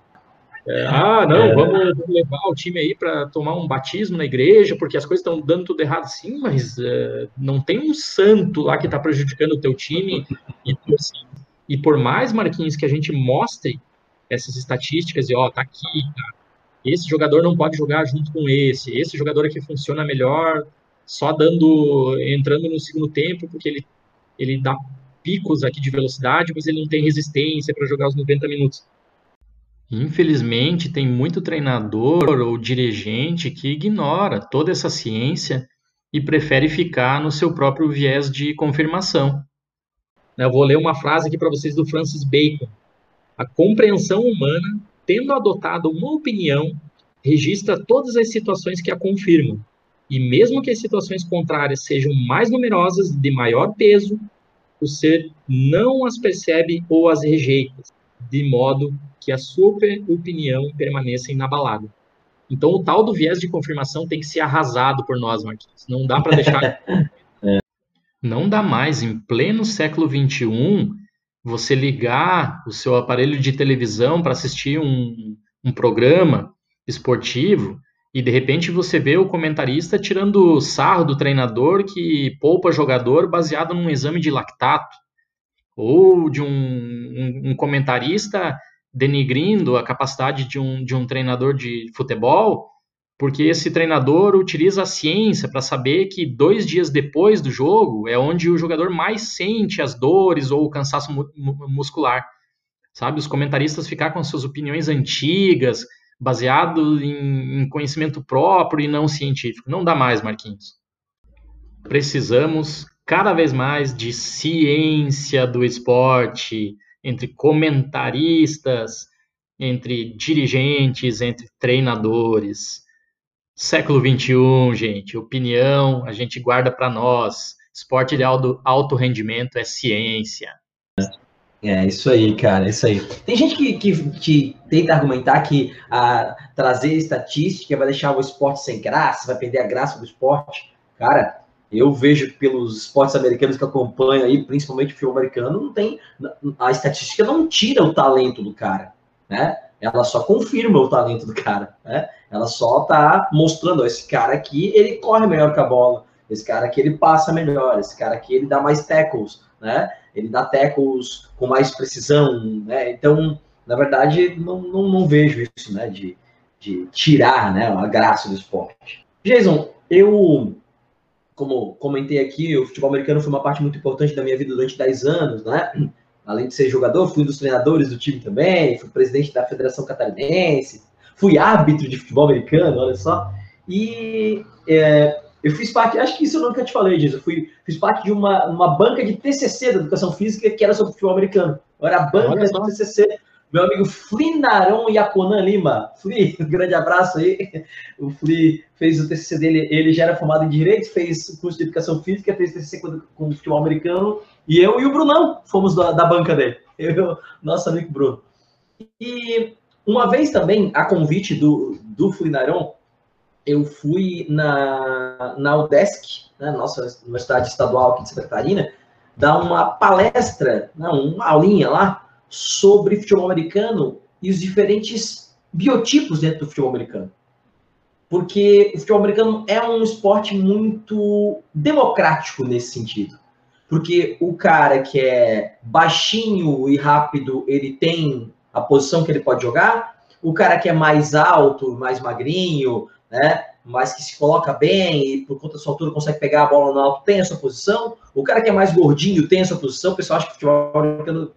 É, ah, não, é. vamos levar o time aí para tomar um batismo na igreja, porque as coisas estão dando tudo errado. Sim, mas uh, não tem um santo lá que está prejudicando o teu time. E, assim, e por mais, Marquinhos, que a gente mostre essas estatísticas e, ó, tá aqui, tá? esse jogador não pode jogar junto com esse, esse jogador aqui funciona melhor só dando, entrando no segundo tempo, porque ele, ele dá picos aqui de velocidade, mas ele não tem resistência para jogar os 90 minutos. Infelizmente, tem muito treinador ou dirigente que ignora toda essa ciência e prefere ficar no seu próprio viés de confirmação. Eu vou ler uma frase aqui para vocês do Francis Bacon. A compreensão humana, tendo adotado uma opinião, registra todas as situações que a confirmam, e mesmo que as situações contrárias sejam mais numerosas, de maior peso, o ser não as percebe ou as rejeita, de modo que a sua opinião permaneça inabalada. Então, o tal do viés de confirmação tem que ser arrasado por nós, Marquinhos. Não dá para deixar. é. Não dá mais, em pleno século XXI, você ligar o seu aparelho de televisão para assistir um, um programa esportivo e de repente você vê o comentarista tirando sarro do treinador que poupa jogador baseado num exame de lactato, ou de um, um, um comentarista denigrindo a capacidade de um, de um treinador de futebol, porque esse treinador utiliza a ciência para saber que dois dias depois do jogo é onde o jogador mais sente as dores ou o cansaço mu muscular. Sabe, os comentaristas ficar com suas opiniões antigas, baseado em, em conhecimento próprio e não científico. Não dá mais, Marquinhos. Precisamos cada vez mais de ciência do esporte, entre comentaristas, entre dirigentes, entre treinadores. Século XXI, gente, opinião a gente guarda para nós. Esporte de alto, alto rendimento é ciência. É, isso aí, cara, isso aí. Tem gente que, que, que tenta argumentar que a, trazer estatística vai deixar o esporte sem graça, vai perder a graça do esporte. Cara, eu vejo pelos esportes americanos que acompanho aí, principalmente o futebol americano, não tem. A estatística não tira o talento do cara, né? Ela só confirma o talento do cara, né? Ela só tá mostrando, esse cara aqui, ele corre melhor que a bola, esse cara aqui, ele passa melhor, esse cara aqui, ele dá mais tackles, né? Ele dá tackles com mais precisão, né? Então, na verdade, não, não, não vejo isso, né? De, de tirar, né? A graça do esporte. Jason, eu, como comentei aqui, o futebol americano foi uma parte muito importante da minha vida durante 10 anos, né? Além de ser jogador, fui um dos treinadores do time também, fui presidente da Federação Catarinense, fui árbitro de futebol americano, olha só. E é, eu fiz parte, acho que isso eu nunca te falei disso, eu fui, fiz parte de uma, uma banca de TCC da Educação Física que era sobre futebol americano. Eu era a banca de TCC, meu amigo Flinarão Yaconan Lima. Fli, um grande abraço aí. O Fli fez o TCC dele, ele já era formado em Direito, fez o curso de Educação Física, fez TCC com, com futebol americano, e eu e o Brunão fomos da, da banca dele. Eu, nosso amigo Bruno. E uma vez também, a convite do, do Flinarão, eu fui na, na UDESC, né, nossa Universidade Estadual aqui de Santa Catarina, dar uma palestra, né, uma aulinha lá, sobre futebol americano e os diferentes biotipos dentro do futebol americano. Porque o futebol americano é um esporte muito democrático nesse sentido. Porque o cara que é baixinho e rápido, ele tem a posição que ele pode jogar. O cara que é mais alto, mais magrinho, né? Mas que se coloca bem e por conta da sua altura consegue pegar a bola no alto, tem a sua posição. O cara que é mais gordinho tem a sua posição. O pessoal acha que futebol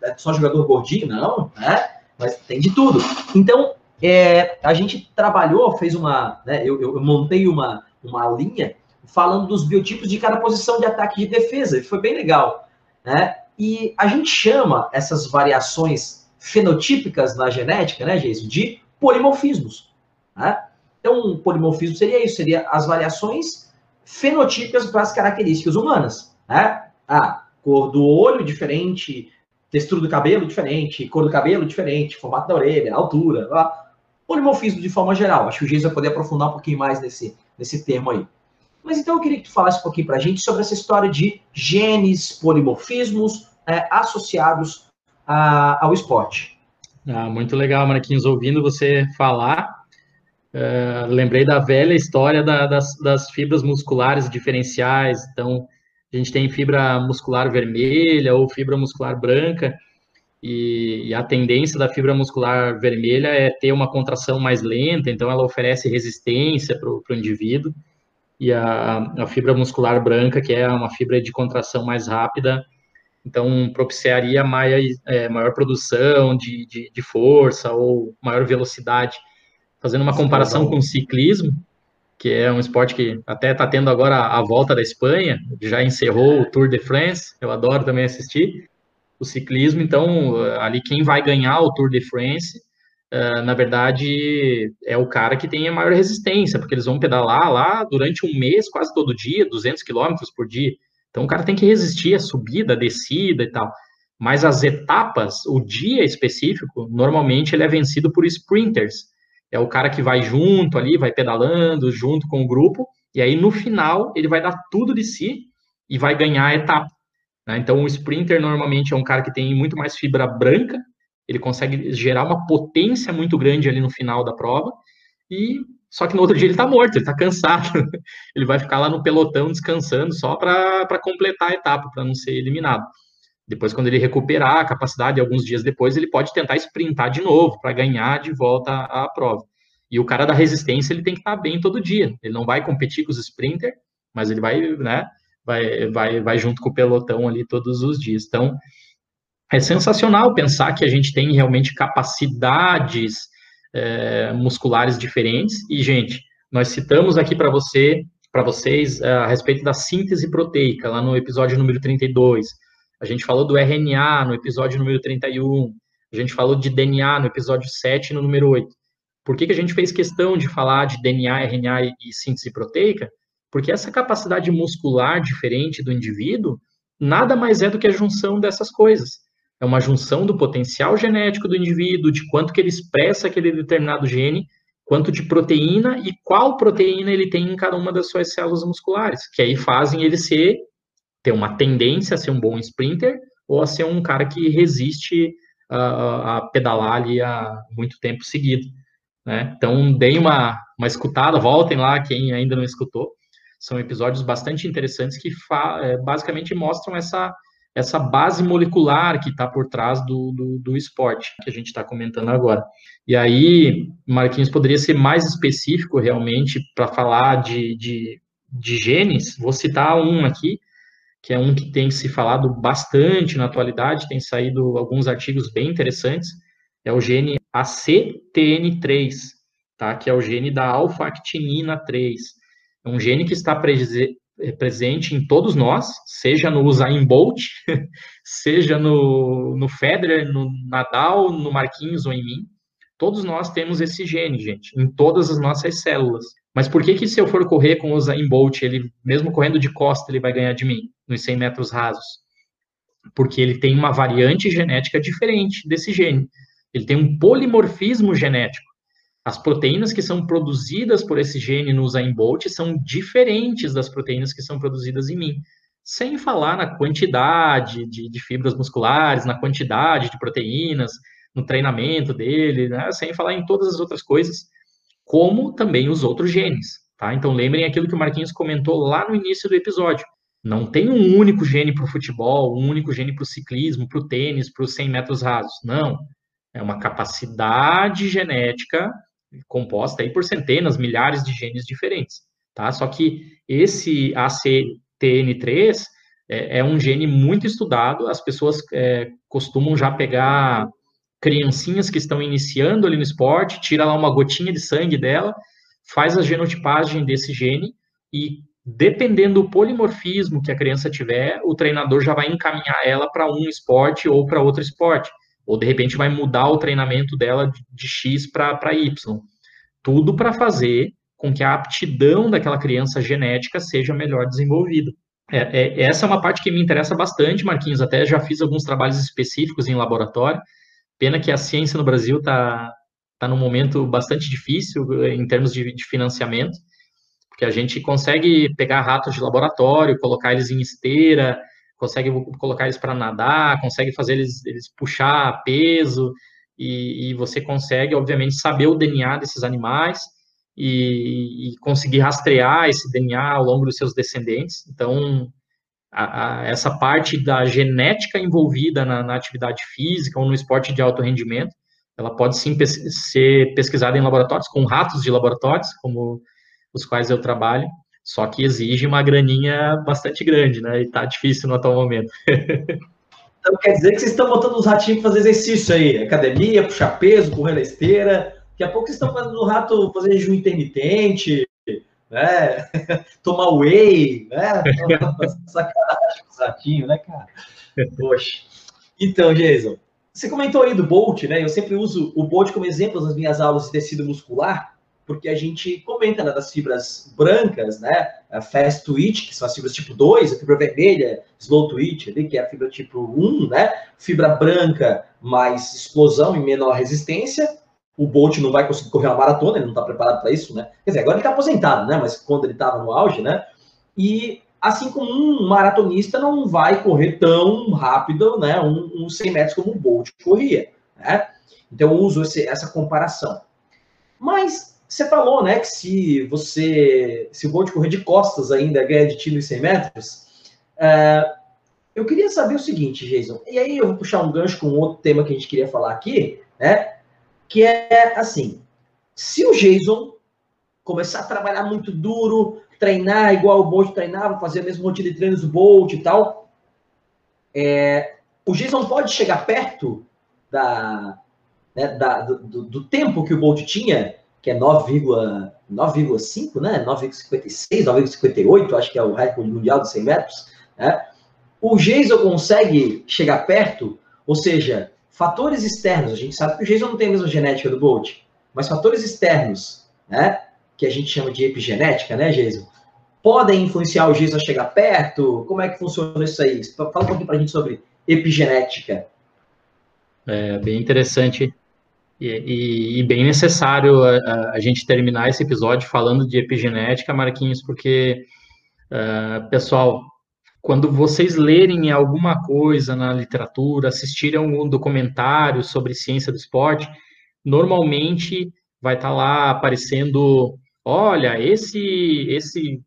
é só jogador gordinho, não, né? Mas tem de tudo. Então, é, a gente trabalhou, fez uma, né, eu, eu, montei uma, uma linha falando dos biotipos de cada posição de ataque e de defesa, e foi bem legal, né? E a gente chama essas variações fenotípicas na genética, né, Jason, de polimorfismos, né? Então, um polimorfismo seria isso, seria as variações fenotípicas para as características humanas, né? Ah, cor do olho diferente, textura do cabelo diferente, cor do cabelo diferente, formato da orelha, altura, lá. polimorfismo de forma geral. Acho que o Geis vai poder aprofundar um pouquinho mais nesse, nesse termo aí. Mas então eu queria que tu falasse um pouquinho para a gente sobre essa história de genes, polimorfismos é, associados a, ao esporte. Ah, muito legal, Marquinhos, ouvindo você falar Uh, lembrei da velha história da, das, das, fibras musculares diferenciais. Então, a gente tem fibra muscular vermelha ou fibra muscular branca, e, e a tendência da fibra muscular vermelha é ter uma contração mais lenta, então ela oferece resistência para o indivíduo. E a, a, fibra muscular branca, que é uma fibra de contração mais rápida, então propiciaria maior, é, maior produção de, de, de força ou maior velocidade fazendo uma comparação com o ciclismo, que é um esporte que até está tendo agora a, volta da Espanha, já encerrou o Tour de France, eu adoro também assistir o ciclismo, então ali quem vai ganhar o Tour de France, uh, na verdade, é o cara que tem a maior resistência, porque eles vão pedalar lá durante um mês, quase todo dia, 200 quilômetros por dia, então o cara tem que resistir a subida, a descida e tal. Mas as etapas, o dia específico, normalmente ele é vencido por sprinters, é o cara que vai junto ali, vai pedalando junto com o grupo, e aí no final ele vai dar tudo de si e vai ganhar a etapa. Né? Então o sprinter normalmente é um cara que tem muito mais fibra branca, ele consegue gerar uma potência muito grande ali no final da prova, e só que no outro dia ele está morto, ele está cansado, ele vai ficar lá no pelotão descansando só para completar a etapa, para não ser eliminado. Depois, quando ele recuperar a capacidade, alguns dias depois, ele pode tentar sprintar de novo para ganhar de volta a, prova. E o cara da resistência, ele tem que estar tá bem todo dia. Ele não vai competir com os sprinter, mas ele vai, né, vai, vai, vai junto com o pelotão ali todos os dias. Então, é sensacional pensar que a gente tem realmente capacidades é, musculares diferentes. E, gente, nós citamos aqui para você para vocês a respeito da síntese proteica, lá no episódio número 32. A gente falou do RNA no episódio número 31. A gente falou de DNA no episódio 7 no número 8. Por que, que a gente fez questão de falar de DNA, RNA e síntese proteica? Porque essa capacidade muscular diferente do indivíduo nada mais é do que a junção dessas coisas. É uma junção do potencial genético do indivíduo, de quanto que ele expressa aquele determinado gene, quanto de proteína e qual proteína ele tem em cada uma das suas células musculares, que aí fazem ele ser ter uma tendência a ser um bom sprinter ou a ser um cara que resiste a, a pedalar ali há muito tempo seguido. Né? Então, deem uma, uma escutada, voltem lá, quem ainda não escutou. São episódios bastante interessantes que é, basicamente mostram essa, essa base molecular que está por trás do, do, do, esporte que a gente está comentando agora. E aí, Marquinhos poderia ser mais específico realmente para falar de, de, de genes. Vou citar um aqui, que é um que tem se falado bastante na atualidade, tem saído alguns artigos bem interessantes, é o gene ACTN3, tá? que é o gene da alfa-actinina 3. É um gene que está presente em todos nós, seja no Usain Bolt, seja no, no Federer, no Nadal, no Marquinhos ou em mim. Todos nós temos esse gene, gente, em todas as nossas células. Mas por que que se eu for correr com o Usain Bolt, ele mesmo correndo de costa, ele vai ganhar de mim nos 100 metros rasos? Porque ele tem uma variante genética diferente desse gene. Ele tem um polimorfismo genético. As proteínas que são produzidas por esse gene no Usain Bolt são diferentes das proteínas que são produzidas em mim. Sem falar na quantidade de, de fibras musculares, na quantidade de proteínas, no treinamento dele, né? sem falar em todas as outras coisas como também os outros genes, tá? Então lembrem aquilo que o Marquinhos comentou lá no início do episódio. Não tem um único gene para o futebol, um único gene para o ciclismo, para o tênis, para os 100 metros rasos. Não. É uma capacidade genética composta aí por centenas, milhares de genes diferentes, tá? Só que esse ACTN3 é, é um gene muito estudado, as pessoas é, costumam já pegar criancinhas que estão iniciando ali no esporte, tira lá uma gotinha de sangue dela, faz a genotipagem desse gene e dependendo do polimorfismo que a criança tiver, o treinador já vai encaminhar ela para um esporte ou para outro esporte, ou de repente vai mudar o treinamento dela de X para Y. Tudo para fazer com que a aptidão daquela criança genética seja melhor desenvolvida. É, é, essa é uma parte que me interessa bastante, Marquinhos. Até já fiz alguns trabalhos específicos em laboratório Pena que a ciência no Brasil está tá num momento bastante difícil eh, em termos de, de financiamento, porque a gente consegue pegar ratos de laboratório, colocar eles em esteira, consegue colocar eles para nadar, consegue fazer eles, eles puxar peso, e, e, você consegue, obviamente, saber o DNA desses animais e, e, conseguir rastrear esse DNA ao longo dos seus descendentes. Então, a, a, essa parte da genética envolvida na, na, atividade física ou no esporte de alto rendimento, ela pode sim pes ser pesquisada em laboratórios, com ratos de laboratórios, como os quais eu trabalho, só que exige uma graninha bastante grande, né? E tá difícil no atual momento. então quer dizer que vocês estão botando os ratinhos para fazer exercício aí, academia, puxar peso, correr na esteira. Daqui a pouco vocês estão fazendo o rato fazer jejum intermitente, né? Tomar whey, né? Sacanagem com né, cara? Poxa. Então, Jason, você comentou aí do Bolt, né? Eu sempre uso o Bolt como exemplo nas minhas aulas de tecido muscular, porque a gente comenta né, das fibras brancas, né? A fast twitch, que são as fibras tipo 2, a fibra vermelha, slow twitch, ali, que é a fibra tipo 1, né? Fibra branca, mais explosão e menor resistência, o Bolt não vai conseguir correr uma maratona, ele não está preparado para isso, né? Quer dizer, agora ele está aposentado, né? Mas quando ele estava no auge, né? E assim como um maratonista não vai correr tão rápido, né? Um, um 100 metros como o Bolt corria, né? Então eu uso esse, essa comparação. Mas você falou, né, que se você, se o Bolt correr de costas ainda ganha de tiro em 100 metros, uh, eu queria saber o seguinte, Jason, e aí eu vou puxar um gancho com outro tema que a gente queria falar aqui, né? Que é assim: se o Jason começar a trabalhar muito duro, treinar igual o Bolt treinava, fazer a mesma rotina de treinos do Bolt e tal, é, o Jason pode chegar perto da, né, da do, do, tempo que o Bolt tinha que é 9,5, né? 9,56, 9,58, acho que é o recorde mundial de 100 metros, né? O Jason consegue chegar perto, ou seja, fatores externos, a gente sabe que o Jason não tem a mesma genética do Bolt, mas fatores externos, né? Que a gente chama de epigenética, né, Jason? Podem influenciar o Jason a chegar perto? Como é que funciona isso aí? Fala um pouquinho para a gente sobre epigenética. É bem interessante e, e, e bem necessário a, a, gente terminar esse episódio falando de epigenética, Marquinhos, porque, uh, pessoal, quando vocês lerem alguma coisa na literatura, assistirem um documentário sobre ciência do esporte, normalmente vai estar tá lá aparecendo, olha, esse esse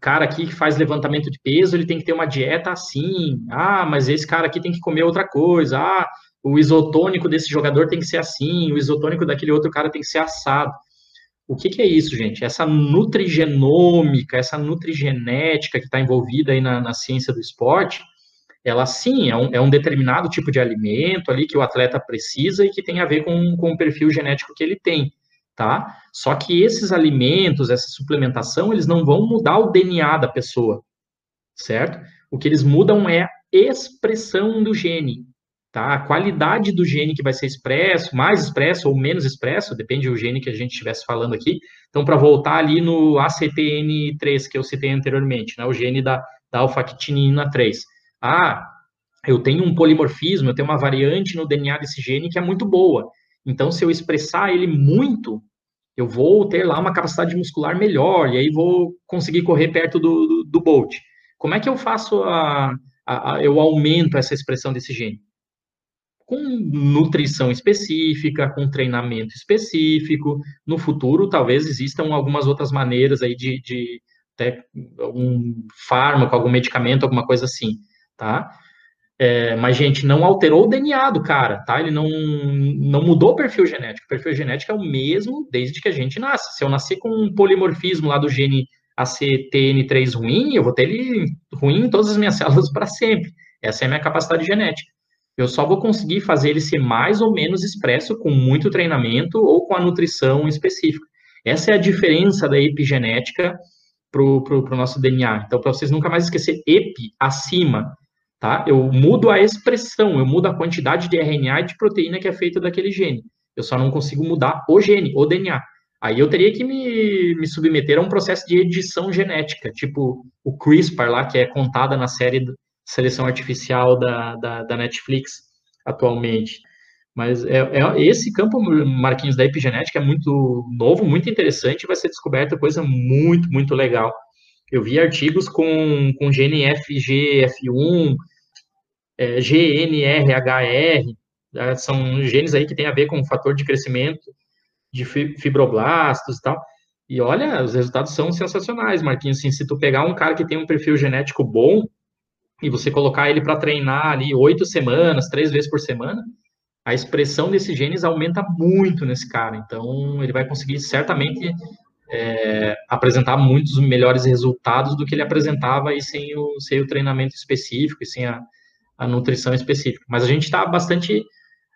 cara aqui que faz levantamento de peso, ele tem que ter uma dieta assim. Ah, mas esse cara aqui tem que comer outra coisa. Ah, o isotônico desse jogador tem que ser assim, o isotônico daquele outro cara tem que ser assado. O que, que é isso, gente? Essa nutrigenômica, essa nutrigenética que está envolvida aí na, na, ciência do esporte, ela sim é um, é um, determinado tipo de alimento ali que o atleta precisa e que tem a ver com, com o perfil genético que ele tem, tá? Só que esses alimentos, essa suplementação, eles não vão mudar o DNA da pessoa, certo? O que eles mudam é a expressão do gene, Tá? A qualidade do gene que vai ser expresso, mais expresso ou menos expresso, depende do gene que a gente estivesse falando aqui. Então, para voltar ali no ACTN3, que eu citei anteriormente, né, o gene da, da alfa-quitinina 3. Ah, eu tenho um polimorfismo, eu tenho uma variante no DNA desse gene que é muito boa. Então, se eu expressar ele muito, eu vou ter lá uma capacidade muscular melhor, e aí vou conseguir correr perto do, do, do Bolt. Como é que eu faço a, a, a, eu aumento essa expressão desse gene? Com nutrição específica, com treinamento específico. No futuro, talvez existam algumas outras maneiras aí de, de até algum fármaco, algum medicamento, alguma coisa assim, tá? É, mas, gente, não alterou o DNA do cara, tá? Ele não, não mudou o perfil genético. O perfil genético é o mesmo desde que a gente nasce. Se eu nasci com um polimorfismo lá do gene ACTN3 ruim, eu vou ter ele ruim em todas as minhas células para sempre. Essa é a minha capacidade genética. Eu só vou conseguir fazer ele ser mais ou menos expresso com muito treinamento ou com a nutrição específica. Essa é a diferença da epigenética para o nosso DNA. Então, para vocês nunca mais esquecer, epi, acima, tá? Eu mudo a expressão, eu mudo a quantidade de RNA e de proteína que é feita daquele gene. Eu só não consigo mudar o gene, o DNA. Aí eu teria que me, me submeter a um processo de edição genética, tipo o CRISPR lá, que é contada na série seleção artificial da, da, da Netflix atualmente. Mas é, é, esse campo, Marquinhos, da epigenética é muito novo, muito interessante, vai ser descoberta coisa muito, muito legal. Eu vi artigos com, com GNFG, F1, é, GNRHR, né, são genes aí que tem a ver com o fator de crescimento de fibroblastos e tal. E olha, os resultados são sensacionais, Marquinhos. Assim, se tu pegar um cara que tem um perfil genético bom, e você colocar ele para treinar ali oito semanas, três vezes por semana, a expressão desses genes aumenta muito nesse cara. Então, ele vai conseguir certamente é, apresentar muitos melhores resultados do que ele apresentava aí sem o, sem o treinamento específico e sem a, a nutrição específica. Mas a gente está bastante,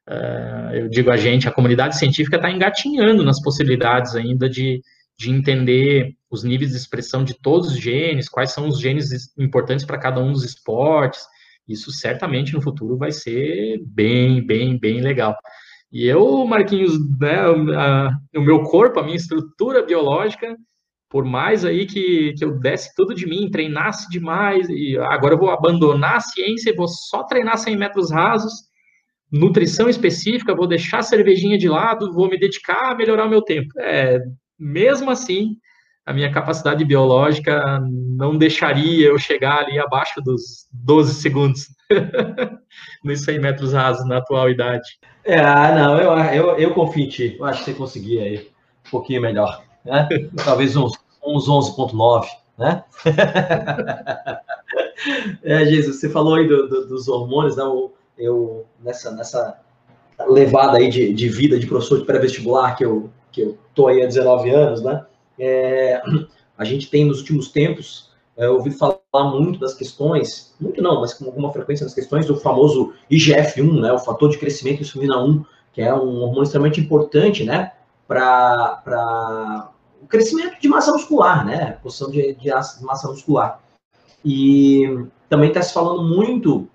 uh, eu digo a gente, a comunidade científica está engatinhando nas possibilidades ainda de, de entender os níveis de expressão de todos os genes, quais são os genes importantes para cada um dos esportes. Isso certamente no futuro vai ser bem, bem, bem legal. E eu, Marquinhos, né, a, o meu corpo, a minha estrutura biológica, por mais aí que, que eu desse tudo de mim, treinasse demais, e agora eu vou abandonar a ciência e vou só treinar 100 metros rasos, nutrição específica, vou deixar a cervejinha de lado, vou me dedicar a melhorar o meu tempo. É, mesmo assim, a minha capacidade biológica não deixaria eu chegar ali abaixo dos 12 segundos nos 100 metros rasos na atual idade. É, ah, não, eu, eu, eu confio em ti. Eu acho que você conseguia aí um pouquinho melhor. Né? Talvez uns, uns 11,9, né? é, Jesus, você falou aí do, do, dos hormônios, né? Eu, eu, nessa, nessa levada aí de, de vida de professor de pré-vestibular que eu, que eu tô aí há 19 anos, né? É, a gente tem nos últimos tempos é, ouvido falar muito das questões, muito não, mas com alguma frequência das questões do famoso IGF-1, né? O fator de crescimento insulina 1, que é um hormônio extremamente importante, né? para o crescimento de massa muscular, né? Posição de, de massa muscular. E também está se falando muito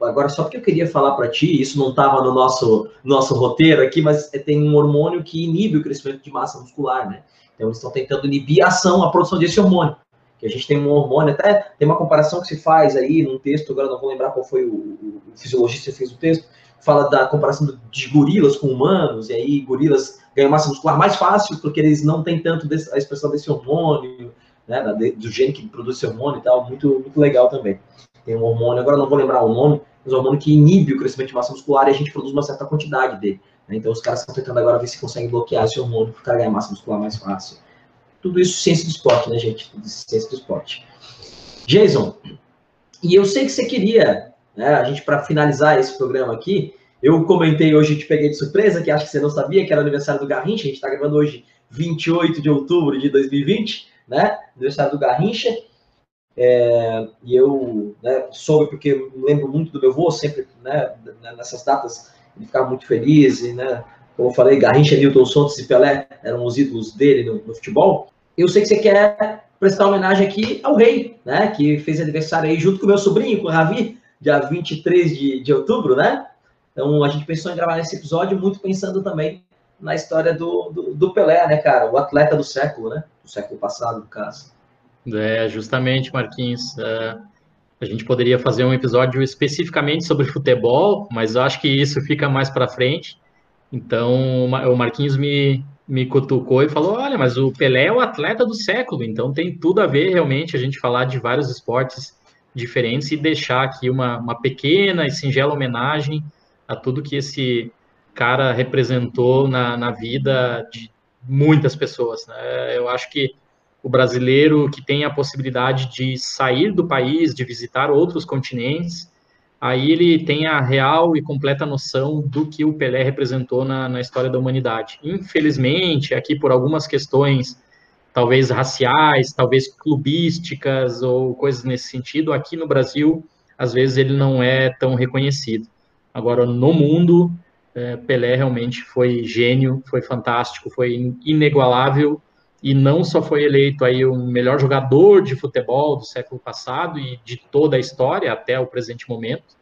agora, só porque eu queria falar para ti, isso não estava no nosso, nosso roteiro aqui, mas é, tem um hormônio que inibe o crescimento de massa muscular, né? Então, eles estão tentando inibir a ação, a produção desse hormônio. Que a gente tem um hormônio, até tem uma comparação que se faz aí num texto, agora não vou lembrar qual foi o, o, o fisiologista que fez o texto, fala da comparação de gorilas com humanos, e aí gorilas ganham massa muscular mais fácil, porque eles não têm tanto a expressão desse hormônio, né, do gene que produz esse hormônio e tal, muito, muito legal também tem um hormônio, agora não vou lembrar o nome, mas é um hormônio que inibe o crescimento de massa muscular e a gente produz uma certa quantidade dele. Né? Então os caras estão tentando agora ver se conseguem bloquear esse hormônio para ganhar massa muscular mais fácil. Tudo isso ciência do esporte, né, gente? Tudo isso ciência do esporte. Jason, e eu sei que você queria, né, a gente para finalizar esse programa aqui, eu comentei hoje, te peguei de surpresa, que acho que você não sabia que era aniversário do Garrincha, a gente está gravando hoje 28 de outubro de 2020, né? Aniversário do Garrincha. É, e eu né, soube porque lembro muito do meu avô, sempre né, nessas datas ele ficava muito feliz. E, né, como eu falei, Garrincha, Newton Santos e Pelé eram os ídolos dele no, no, futebol. Eu sei que você quer prestar homenagem aqui ao rei, né, que fez aniversário aí junto com o meu sobrinho, com o Ravi, dia 23 de, de outubro, né? Então a gente pensou em gravar esse episódio muito pensando também na história do, do, do Pelé, né, cara? O atleta do século, né? Do século passado, no caso. É, justamente, Marquinhos. É, a gente poderia fazer um episódio especificamente sobre futebol, mas eu acho que isso fica mais para frente. Então, o Marquinhos me, me cutucou e falou: olha, mas o Pelé é o atleta do século, então tem tudo a ver realmente a gente falar de vários esportes diferentes e deixar aqui uma, uma pequena e singela homenagem a tudo que esse cara representou na, na vida de muitas pessoas. Né? Eu acho que o brasileiro que tem a possibilidade de sair do país, de visitar outros continentes, aí ele tem a real e completa noção do que o Pelé representou na, na história da humanidade. Infelizmente, aqui por algumas questões, talvez raciais, talvez clubísticas ou coisas nesse sentido, aqui no Brasil, às vezes ele não é tão reconhecido. Agora, no mundo, é, Pelé realmente foi gênio, foi fantástico, foi inigualável e não só foi eleito aí o melhor jogador de futebol do século passado e de toda a história até o presente momento,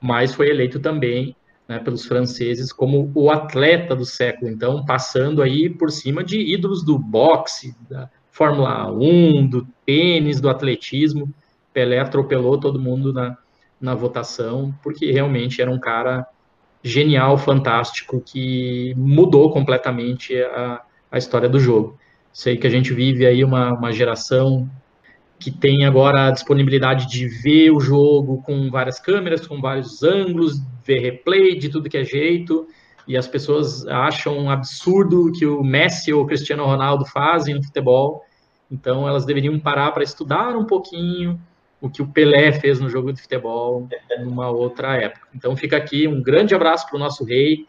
mas foi eleito também né, pelos franceses como o atleta do século, então passando aí por cima de ídolos do boxe, da Fórmula 1, do tênis, do atletismo. Pelé atropelou todo mundo na, na votação, porque realmente era um cara genial, fantástico, que mudou completamente a, a história do jogo. Sei que a gente vive aí uma, uma geração que tem agora a disponibilidade de ver o jogo com várias câmeras, com vários ângulos, ver replay de tudo que é jeito, e as pessoas acham um absurdo o que o Messi ou o Cristiano Ronaldo fazem no futebol, então elas deveriam parar para estudar um pouquinho o que o Pelé fez no jogo de futebol numa outra época. Então fica aqui um grande abraço para o nosso rei,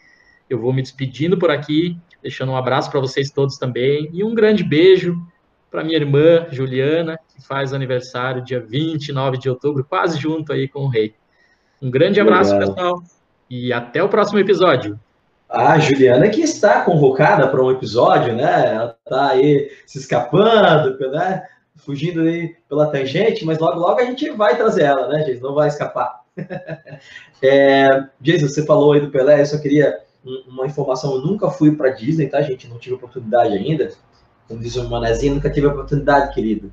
eu vou me despedindo por aqui, deixando um abraço para vocês todos também e um grande beijo para minha irmã Juliana, que faz aniversário dia 29 de outubro, quase junto aí com o rei. Um grande abraço, Legal. pessoal, e até o próximo episódio. A Juliana que está convocada para um episódio, né? Ela está aí se escapando, né? fugindo aí pela tangente, mas logo, logo a gente vai trazer ela, né, gente? Não vai escapar. é, Jason, você falou aí do Pelé, eu só queria uma informação, eu nunca fui para Disney, tá, gente? Não tive oportunidade ainda. Como diz o Manezinho, nunca tive oportunidade, querido.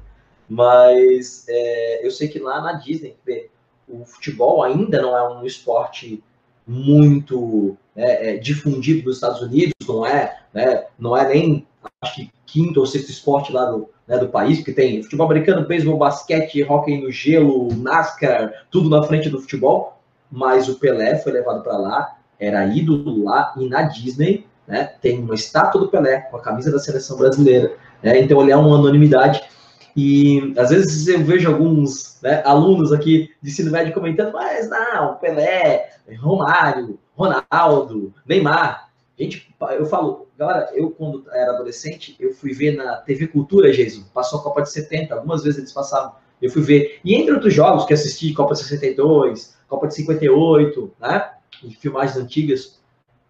Mas é, eu sei que lá na Disney, o futebol ainda não é um esporte muito né, é, difundido nos Estados Unidos, não é, né, não é nem, acho que, quinto ou sexto esporte lá do, né, do país, porque tem futebol americano, beisebol, basquete, hockey no gelo, NASCAR, tudo na frente do futebol, mas o Pelé foi levado para lá era ídolo lá e na Disney, né, tem uma estátua do Pelé com a camisa da seleção brasileira, né, então ele é uma anonimidade e às vezes eu vejo alguns né, alunos aqui de ensino médio comentando, mas não, Pelé, Romário, Ronaldo, Neymar. Gente, eu falo, galera, eu quando era adolescente, eu fui ver na TV Cultura, Jesus, passou a Copa de 70, algumas vezes eles passavam, eu fui ver. E entre outros jogos que assisti, Copa de 62, Copa de 58, né? De filmagens antigas,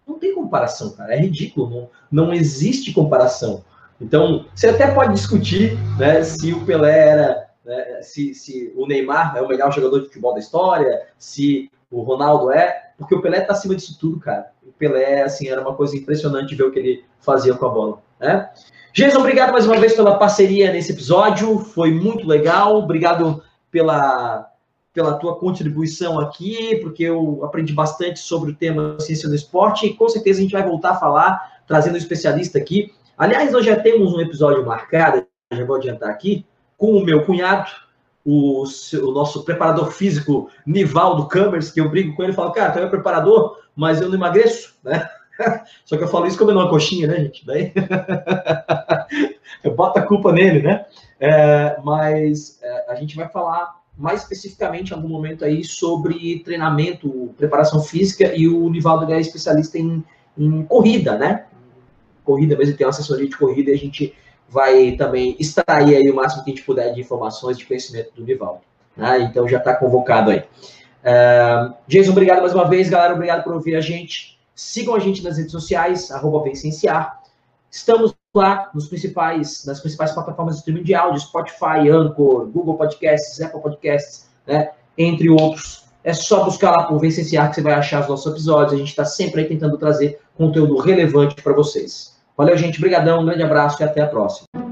Não tem comparação, cara. É ridículo. Não, não existe comparação. Então, você até pode discutir né, se o Pelé era, né, se, se o Neymar é o melhor jogador de futebol da história, se o Ronaldo é, porque o Pelé está acima disso tudo, cara. O Pelé, assim, era uma coisa impressionante ver o que ele fazia com a bola, né? Jason, obrigado mais uma vez pela parceria nesse episódio, foi muito legal, obrigado pela, pela tua contribuição aqui, porque eu aprendi bastante sobre o tema ciência do esporte e com certeza a gente vai voltar a falar, trazendo um especialista aqui. Aliás, nós já temos um episódio marcado, já vou adiantar aqui, com o meu cunhado, o, o nosso preparador físico Nivaldo Campers, que eu brigo com ele e falo, cara, tu é preparador, mas eu não emagreço, né? Só que eu falo isso comendo uma coxinha, né, gente? Daí eu boto a culpa nele, né? É, mas é, a gente vai falar mais especificamente em algum momento aí sobre treinamento, preparação física e o Nivaldo é especialista em, em corrida, né? Corrida mesmo, tem uma assessoria de corrida e a gente vai também extrair aí o máximo que a gente puder de informações, de conhecimento do Nivaldo. Né? Então já está convocado aí. Uh, Jason, obrigado mais uma vez, galera. Obrigado por ouvir a gente. Sigam a gente nas redes sociais, arroba. Estamos lá nos principais, nas principais plataformas de streaming de áudio, Spotify, Anchor, Google Podcasts, Apple Podcasts, né? entre outros. É só buscar lá por Vencenciar que você vai achar os nossos episódios. A gente está sempre aí tentando trazer conteúdo relevante para vocês. Valeu, gente. Obrigadão. Um grande abraço e até a próxima.